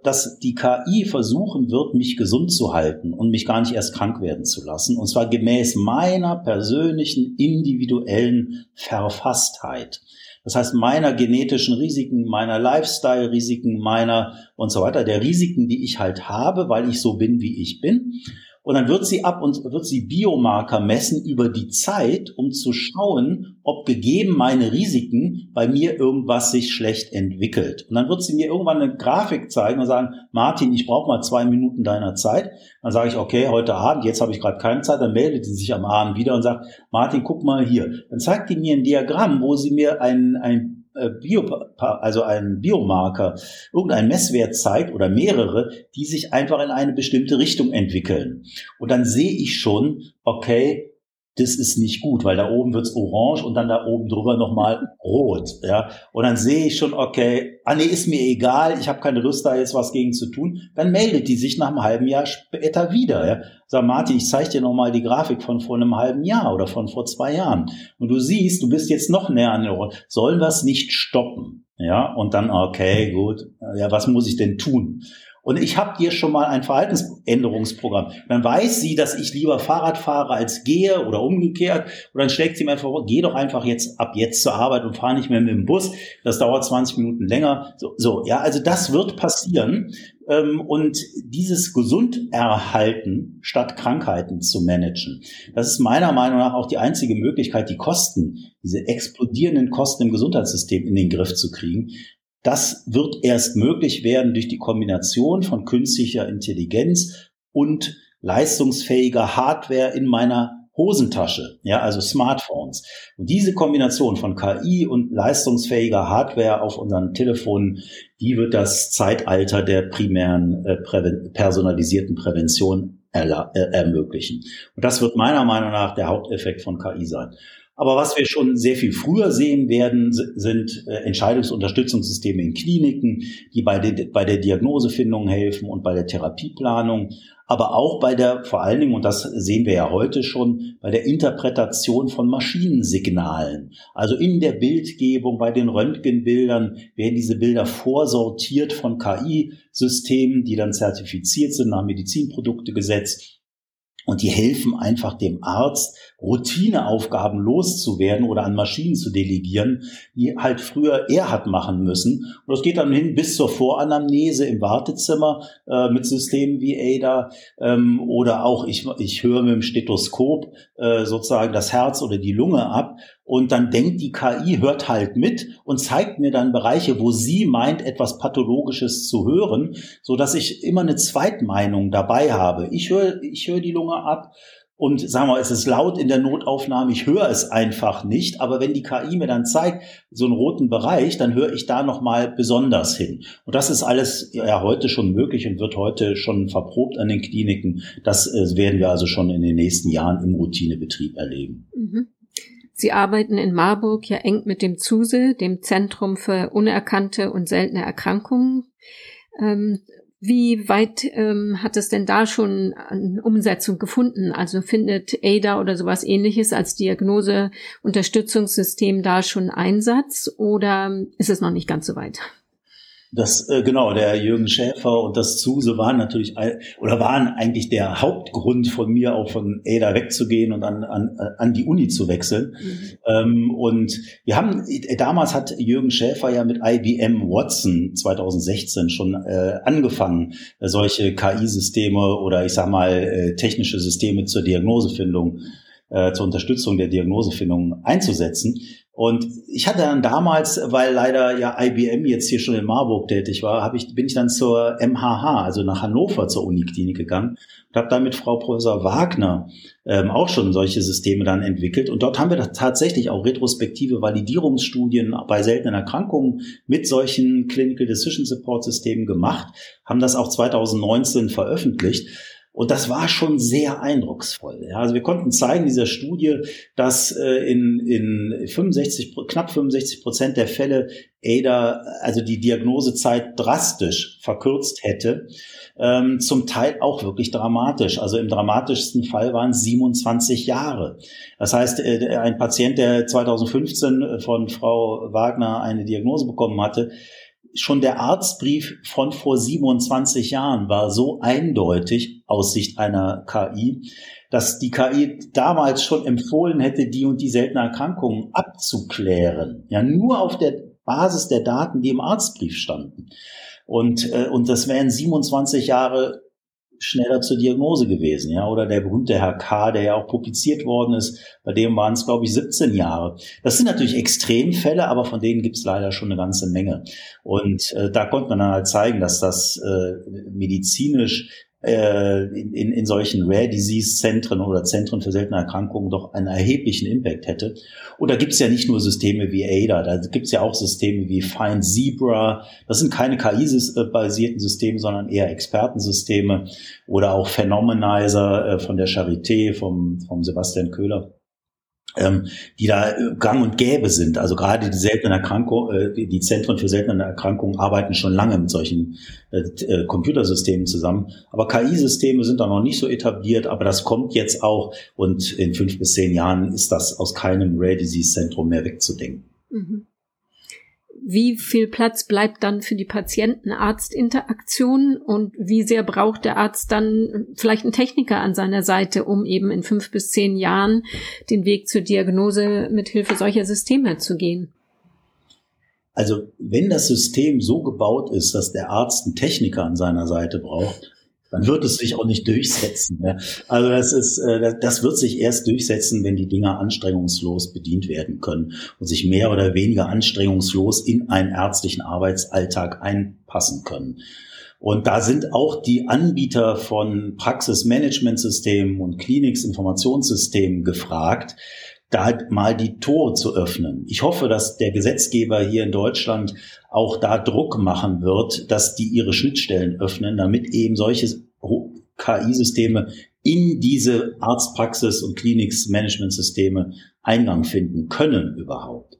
dass die KI versuchen wird, mich gesund zu halten und mich gar nicht erst krank werden zu lassen. Und zwar gemäß meiner persönlichen, individuellen Verfasstheit. Das heißt, meiner genetischen Risiken, meiner Lifestyle-Risiken, meiner und so weiter, der Risiken, die ich halt habe, weil ich so bin, wie ich bin. Und dann wird sie ab und wird sie Biomarker messen über die Zeit, um zu schauen, ob gegeben meine Risiken bei mir irgendwas sich schlecht entwickelt. Und dann wird sie mir irgendwann eine Grafik zeigen und sagen, Martin, ich brauche mal zwei Minuten deiner Zeit. Dann sage ich, okay, heute Abend, jetzt habe ich gerade keine Zeit. Dann meldet sie sich am Abend wieder und sagt, Martin, guck mal hier. Dann zeigt die mir ein Diagramm, wo sie mir ein, ein Bio, also ein Biomarker, irgendein Messwert zeigt oder mehrere, die sich einfach in eine bestimmte Richtung entwickeln. Und dann sehe ich schon, okay, das ist nicht gut, weil da oben wird's orange und dann da oben drüber nochmal rot. Ja? Und dann sehe ich schon, okay, ah nee, ist mir egal, ich habe keine Lust, da jetzt was gegen zu tun. Dann meldet die sich nach einem halben Jahr später wieder. Ja? Sag, Martin, ich zeige dir nochmal die Grafik von vor einem halben Jahr oder von vor zwei Jahren. Und du siehst, du bist jetzt noch näher an der Rot. Sollen wir es nicht stoppen? Ja, und dann, okay, gut, ja, was muss ich denn tun? Und ich habe dir schon mal ein Verhaltensänderungsprogramm. Dann weiß sie, dass ich lieber Fahrrad fahre als gehe oder umgekehrt. Und dann schlägt sie mir einfach vor, geh doch einfach jetzt ab jetzt zur Arbeit und fahr nicht mehr mit dem Bus. Das dauert 20 Minuten länger. So, so ja, also das wird passieren. Ähm, und dieses Gesunderhalten statt Krankheiten zu managen, das ist meiner Meinung nach auch die einzige Möglichkeit, die Kosten, diese explodierenden Kosten im Gesundheitssystem in den Griff zu kriegen. Das wird erst möglich werden durch die Kombination von künstlicher Intelligenz und leistungsfähiger Hardware in meiner Hosentasche, ja, also Smartphones. Und diese Kombination von KI und leistungsfähiger Hardware auf unseren Telefonen, die wird das Zeitalter der primären äh, personalisierten Prävention äh, ermöglichen. Und das wird meiner Meinung nach der Haupteffekt von KI sein. Aber was wir schon sehr viel früher sehen werden, sind äh, Entscheidungsunterstützungssysteme in Kliniken, die bei der, bei der Diagnosefindung helfen und bei der Therapieplanung, aber auch bei der, vor allen Dingen, und das sehen wir ja heute schon, bei der Interpretation von Maschinensignalen. Also in der Bildgebung, bei den Röntgenbildern werden diese Bilder vorsortiert von KI-Systemen, die dann zertifiziert sind nach Medizinproduktegesetz Und die helfen einfach dem Arzt, Routineaufgaben loszuwerden oder an Maschinen zu delegieren, die halt früher er hat machen müssen. Und das geht dann hin bis zur Voranamnese im Wartezimmer äh, mit Systemen wie ADA ähm, oder auch ich, ich höre mit dem Stethoskop äh, sozusagen das Herz oder die Lunge ab und dann denkt die KI, hört halt mit und zeigt mir dann Bereiche, wo sie meint, etwas Pathologisches zu hören, so dass ich immer eine Zweitmeinung dabei habe. Ich höre, ich höre die Lunge ab und sagen wir, es ist laut in der Notaufnahme, ich höre es einfach nicht, aber wenn die KI mir dann zeigt, so einen roten Bereich, dann höre ich da nochmal besonders hin. Und das ist alles ja heute schon möglich und wird heute schon verprobt an den Kliniken. Das äh, werden wir also schon in den nächsten Jahren im Routinebetrieb erleben. Mhm. Sie arbeiten in Marburg ja eng mit dem ZUSE, dem Zentrum für unerkannte und seltene Erkrankungen. Ähm, wie weit ähm, hat es denn da schon eine Umsetzung gefunden? Also findet ADA oder sowas ähnliches als Diagnose-Unterstützungssystem da schon Einsatz oder ist es noch nicht ganz so weit? Das äh, genau, der Jürgen Schäfer und das Zuse waren natürlich oder waren eigentlich der Hauptgrund von mir auch von Ada wegzugehen und an, an, an die Uni zu wechseln. Mhm. Ähm, und wir haben damals hat Jürgen Schäfer ja mit IBM Watson 2016 schon äh, angefangen, solche KI-Systeme oder ich sag mal äh, technische Systeme zur Diagnosefindung äh, zur Unterstützung der Diagnosefindung einzusetzen. Und ich hatte dann damals, weil leider ja IBM jetzt hier schon in Marburg tätig war, hab ich, bin ich dann zur MHH, also nach Hannover zur Uniklinik gegangen und habe dann mit Frau Professor Wagner ähm, auch schon solche Systeme dann entwickelt. Und dort haben wir tatsächlich auch retrospektive Validierungsstudien bei seltenen Erkrankungen mit solchen Clinical Decision Support Systemen gemacht, haben das auch 2019 veröffentlicht. Und das war schon sehr eindrucksvoll. Ja, also wir konnten zeigen dieser Studie, dass äh, in, in 65, knapp 65 Prozent der Fälle ADA, also die Diagnosezeit drastisch verkürzt hätte. Ähm, zum Teil auch wirklich dramatisch. Also im dramatischsten Fall waren es 27 Jahre. Das heißt, äh, ein Patient, der 2015 von Frau Wagner eine Diagnose bekommen hatte, schon der Arztbrief von vor 27 Jahren war so eindeutig aus Sicht einer KI, dass die KI damals schon empfohlen hätte, die und die seltene Erkrankungen abzuklären. Ja, nur auf der Basis der Daten, die im Arztbrief standen. Und, äh, und das wären 27 Jahre schneller zur Diagnose gewesen, ja, oder der berühmte Herr K., der ja auch publiziert worden ist, bei dem waren es, glaube ich, 17 Jahre. Das sind natürlich Extremfälle, aber von denen gibt es leider schon eine ganze Menge. Und äh, da konnte man dann halt zeigen, dass das äh, medizinisch äh, in, in, in solchen Rare Disease Zentren oder Zentren für seltene Erkrankungen doch einen erheblichen Impact hätte. Und da gibt es ja nicht nur Systeme wie ADA, da gibt es ja auch Systeme wie Find Zebra. Das sind keine KI-basierten Systeme, sondern eher Expertensysteme oder auch Phenomenizer äh, von der Charité, vom, vom Sebastian Köhler ähm, die da äh, gang und gäbe sind. Also gerade die seltenen Erkrankungen, äh, die Zentren für seltene Erkrankungen arbeiten schon lange mit solchen äh, äh Computersystemen zusammen. Aber KI-Systeme sind da noch nicht so etabliert, aber das kommt jetzt auch und in fünf bis zehn Jahren ist das aus keinem Rare Disease Zentrum mehr wegzudenken. Mhm wie viel Platz bleibt dann für die Patienten-Arzt-Interaktion und wie sehr braucht der Arzt dann vielleicht einen Techniker an seiner Seite, um eben in fünf bis zehn Jahren den Weg zur Diagnose mit Hilfe solcher Systeme zu gehen? Also wenn das System so gebaut ist, dass der Arzt einen Techniker an seiner Seite braucht, dann wird es sich auch nicht durchsetzen. Ne? Also das ist, äh, das wird sich erst durchsetzen, wenn die Dinger anstrengungslos bedient werden können und sich mehr oder weniger anstrengungslos in einen ärztlichen Arbeitsalltag einpassen können. Und da sind auch die Anbieter von Praxismanagementsystemen und Kliniksinformationssystemen gefragt, da halt mal die Tore zu öffnen. Ich hoffe, dass der Gesetzgeber hier in Deutschland auch da Druck machen wird, dass die ihre Schnittstellen öffnen, damit eben solche KI-Systeme in diese Arztpraxis und Klinik-Management-Systeme Eingang finden können überhaupt.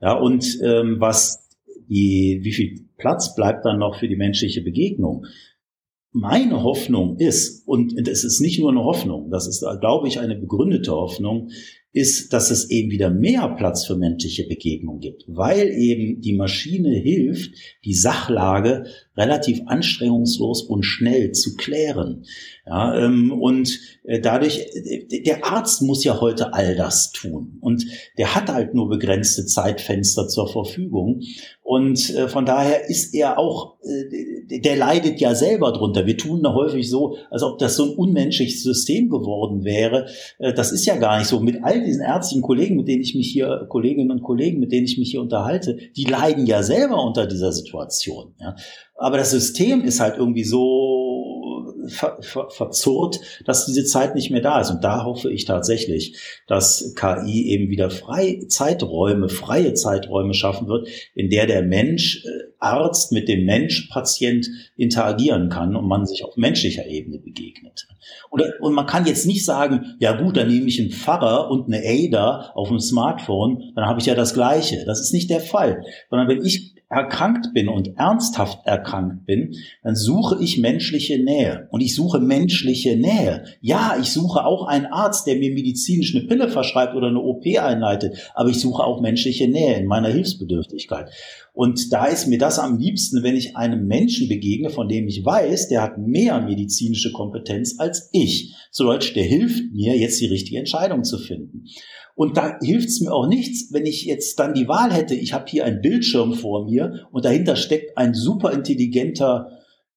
Ja, und ähm, was die, wie viel Platz bleibt dann noch für die menschliche Begegnung? Meine Hoffnung ist, und es ist nicht nur eine Hoffnung, das ist, glaube ich, eine begründete Hoffnung, ist, dass es eben wieder mehr Platz für menschliche Begegnung gibt, weil eben die Maschine hilft, die Sachlage relativ anstrengungslos und schnell zu klären. Ja, ähm, und äh, dadurch, äh, der Arzt muss ja heute all das tun. Und der hat halt nur begrenzte Zeitfenster zur Verfügung. Und äh, von daher ist er auch, äh, der leidet ja selber drunter. Wir tun da häufig so, als ob das so ein unmenschliches System geworden wäre. Äh, das ist ja gar nicht so. Mit all diesen ärztlichen Kollegen, mit denen ich mich hier, Kolleginnen und Kollegen, mit denen ich mich hier unterhalte, die leiden ja selber unter dieser Situation. Ja. Aber das System ist halt irgendwie so ver, ver, verzurrt, dass diese Zeit nicht mehr da ist. Und da hoffe ich tatsächlich, dass KI eben wieder frei Zeiträume, freie Zeiträume schaffen wird, in der der Mensch, äh, Arzt mit dem Mensch, Patient interagieren kann und man sich auf menschlicher Ebene begegnet. Und, und man kann jetzt nicht sagen, ja gut, dann nehme ich einen Pfarrer und eine ADA auf dem Smartphone, dann habe ich ja das Gleiche. Das ist nicht der Fall. Sondern wenn ich erkrankt bin und ernsthaft erkrankt bin, dann suche ich menschliche Nähe. Und ich suche menschliche Nähe. Ja, ich suche auch einen Arzt, der mir medizinisch eine Pille verschreibt oder eine OP einleitet, aber ich suche auch menschliche Nähe in meiner Hilfsbedürftigkeit. Und da ist mir das am liebsten, wenn ich einem Menschen begegne, von dem ich weiß, der hat mehr medizinische Kompetenz als ich. Zu Deutsch, der hilft mir, jetzt die richtige Entscheidung zu finden. Und da hilft es mir auch nichts, wenn ich jetzt dann die Wahl hätte, ich habe hier einen Bildschirm vor mir und dahinter steckt ein super intelligenter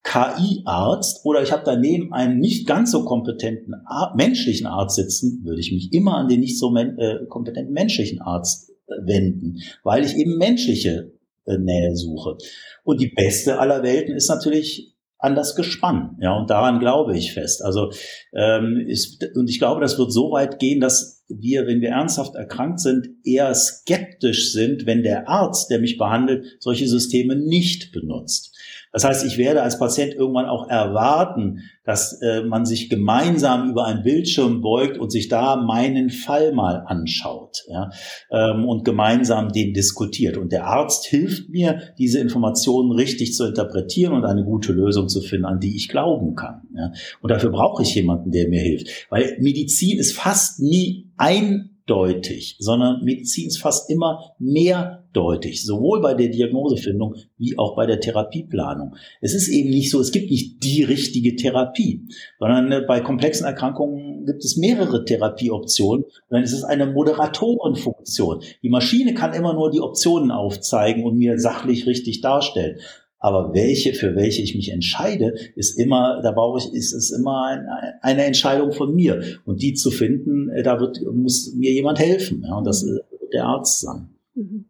KI-Arzt oder ich habe daneben einen nicht ganz so kompetenten Ar menschlichen Arzt sitzen, würde ich mich immer an den nicht so men äh, kompetenten menschlichen Arzt äh, wenden, weil ich eben menschliche äh, Nähe suche. Und die beste aller Welten ist natürlich an das Gespann. Ja, und daran glaube ich fest. Also ähm, ist, und ich glaube, das wird so weit gehen, dass wir, wenn wir ernsthaft erkrankt sind, eher skeptisch sind, wenn der Arzt, der mich behandelt, solche Systeme nicht benutzt. Das heißt, ich werde als Patient irgendwann auch erwarten, dass äh, man sich gemeinsam über einen Bildschirm beugt und sich da meinen Fall mal anschaut ja, ähm, und gemeinsam den diskutiert. Und der Arzt hilft mir, diese Informationen richtig zu interpretieren und eine gute Lösung zu finden, an die ich glauben kann. Ja. Und dafür brauche ich jemanden, der mir hilft. Weil Medizin ist fast nie ein deutlich, sondern Medizin ist fast immer mehrdeutig, sowohl bei der Diagnosefindung wie auch bei der Therapieplanung. Es ist eben nicht so, es gibt nicht die richtige Therapie, sondern äh, bei komplexen Erkrankungen gibt es mehrere Therapieoptionen dann ist es eine Moderatorenfunktion. Die Maschine kann immer nur die Optionen aufzeigen und mir sachlich richtig darstellen. Aber welche, für welche ich mich entscheide, ist immer, da brauche ich, ist es immer ein, eine Entscheidung von mir. Und die zu finden, äh, da wird, muss mir jemand helfen. Ja, und das wird der Arzt sein. Mhm.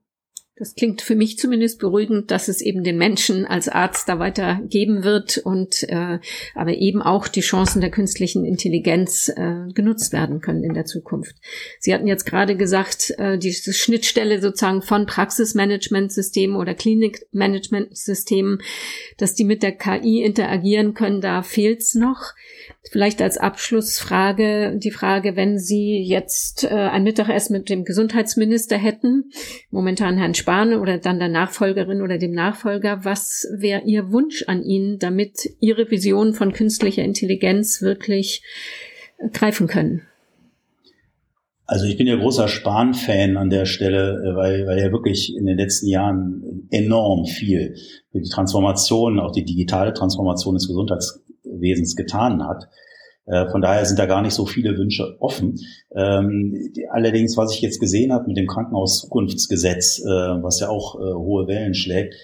Das klingt für mich zumindest beruhigend, dass es eben den Menschen als Arzt da weiter geben wird und äh, aber eben auch die Chancen der künstlichen Intelligenz äh, genutzt werden können in der Zukunft. Sie hatten jetzt gerade gesagt, äh, diese Schnittstelle sozusagen von Praxismanagementsystemen oder Klinikmanagementsystemen, dass die mit der KI interagieren können, da fehlt's noch. Vielleicht als Abschlussfrage die Frage, wenn Sie jetzt äh, ein Mittagessen mit dem Gesundheitsminister hätten, momentan Herrn Spahn oder dann der Nachfolgerin oder dem Nachfolger, was wäre Ihr Wunsch an ihn, damit Ihre Vision von künstlicher Intelligenz wirklich greifen können? Also ich bin ja großer Spahn-Fan an der Stelle, äh, weil, weil er wirklich in den letzten Jahren enorm viel für die Transformation, auch die digitale Transformation des Gesundheitswesens getan hat. Äh, von daher sind da gar nicht so viele Wünsche offen. Ähm, allerdings, was ich jetzt gesehen habe mit dem Krankenhauszukunftsgesetz, äh, was ja auch äh, hohe Wellen schlägt,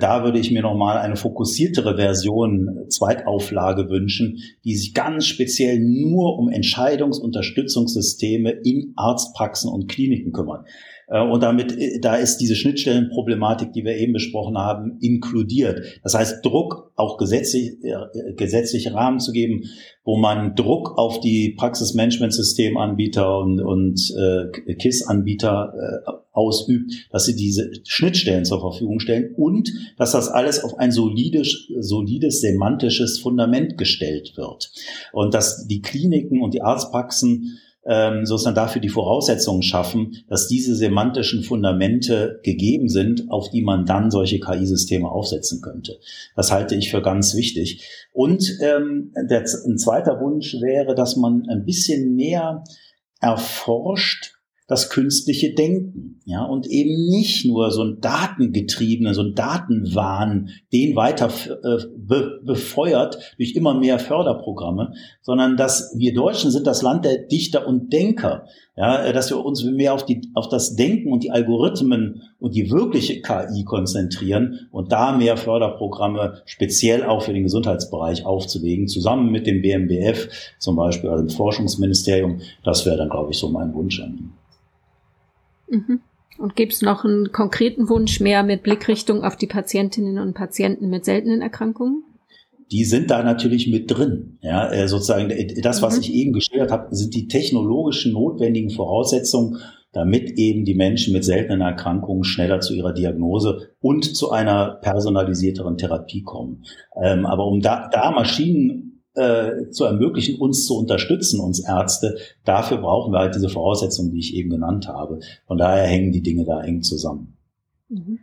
da würde ich mir nochmal eine fokussiertere Version, Zweitauflage wünschen, die sich ganz speziell nur um Entscheidungsunterstützungssysteme in Arztpraxen und Kliniken kümmern. Äh, und damit, äh, da ist diese Schnittstellenproblematik, die wir eben besprochen haben, inkludiert. Das heißt, Druck, auch gesetzlich, äh, gesetzliche Rahmen zu geben, wo man Druck auf die Praxismanagementsystemanbieter und, und äh, KISS-Anbieter äh, ausübt, dass sie diese Schnittstellen zur Verfügung stellen und dass das alles auf ein solides, solides semantisches Fundament gestellt wird. Und dass die Kliniken und die Arztpraxen ähm, sozusagen dafür die Voraussetzungen schaffen, dass diese semantischen Fundamente gegeben sind, auf die man dann solche KI-Systeme aufsetzen könnte. Das halte ich für ganz wichtig. Und ähm, der, ein zweiter Wunsch wäre, dass man ein bisschen mehr erforscht, das künstliche Denken, ja, und eben nicht nur so ein datengetriebene, so ein Datenwahn, den weiter äh, be befeuert durch immer mehr Förderprogramme, sondern dass wir Deutschen sind das Land der Dichter und Denker, ja, äh, dass wir uns mehr auf die, auf das Denken und die Algorithmen und die wirkliche KI konzentrieren und da mehr Förderprogramme speziell auch für den Gesundheitsbereich aufzulegen, zusammen mit dem BMBF zum Beispiel, also dem Forschungsministerium, das wäre dann, glaube ich, so mein Wunsch. Mhm. Und gibt es noch einen konkreten Wunsch mehr mit Blickrichtung auf die Patientinnen und Patienten mit seltenen Erkrankungen? Die sind da natürlich mit drin. Ja, äh, sozusagen das, was mhm. ich eben geschildert habe, sind die technologischen notwendigen Voraussetzungen, damit eben die Menschen mit seltenen Erkrankungen schneller zu ihrer Diagnose und zu einer personalisierteren Therapie kommen. Ähm, aber um da, da Maschinen äh, zu ermöglichen, uns zu unterstützen, uns Ärzte. Dafür brauchen wir halt diese Voraussetzungen, die ich eben genannt habe. Von daher hängen die Dinge da eng zusammen. Mhm.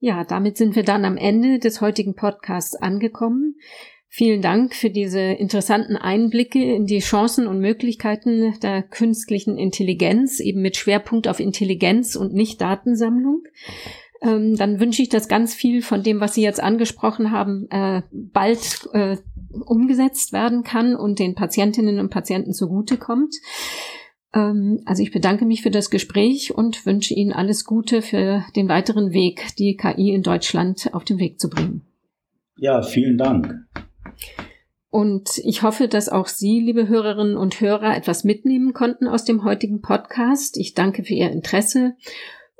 Ja, damit sind wir dann am Ende des heutigen Podcasts angekommen. Vielen Dank für diese interessanten Einblicke in die Chancen und Möglichkeiten der künstlichen Intelligenz, eben mit Schwerpunkt auf Intelligenz und nicht Datensammlung. Ähm, dann wünsche ich, dass ganz viel von dem, was Sie jetzt angesprochen haben, äh, bald äh, umgesetzt werden kann und den Patientinnen und Patienten zugutekommt. Ähm, also ich bedanke mich für das Gespräch und wünsche Ihnen alles Gute für den weiteren Weg, die KI in Deutschland auf den Weg zu bringen. Ja, vielen Dank. Und ich hoffe, dass auch Sie, liebe Hörerinnen und Hörer, etwas mitnehmen konnten aus dem heutigen Podcast. Ich danke für Ihr Interesse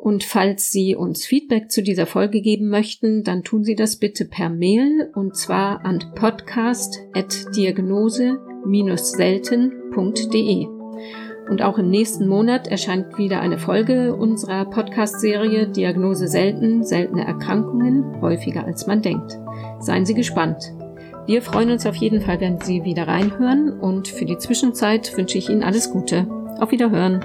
und falls Sie uns Feedback zu dieser Folge geben möchten, dann tun Sie das bitte per Mail und zwar an podcast.diagnose-selten.de. Und auch im nächsten Monat erscheint wieder eine Folge unserer Podcast-Serie Diagnose selten, seltene Erkrankungen, häufiger als man denkt. Seien Sie gespannt. Wir freuen uns auf jeden Fall, wenn Sie wieder reinhören und für die Zwischenzeit wünsche ich Ihnen alles Gute. Auf Wiederhören.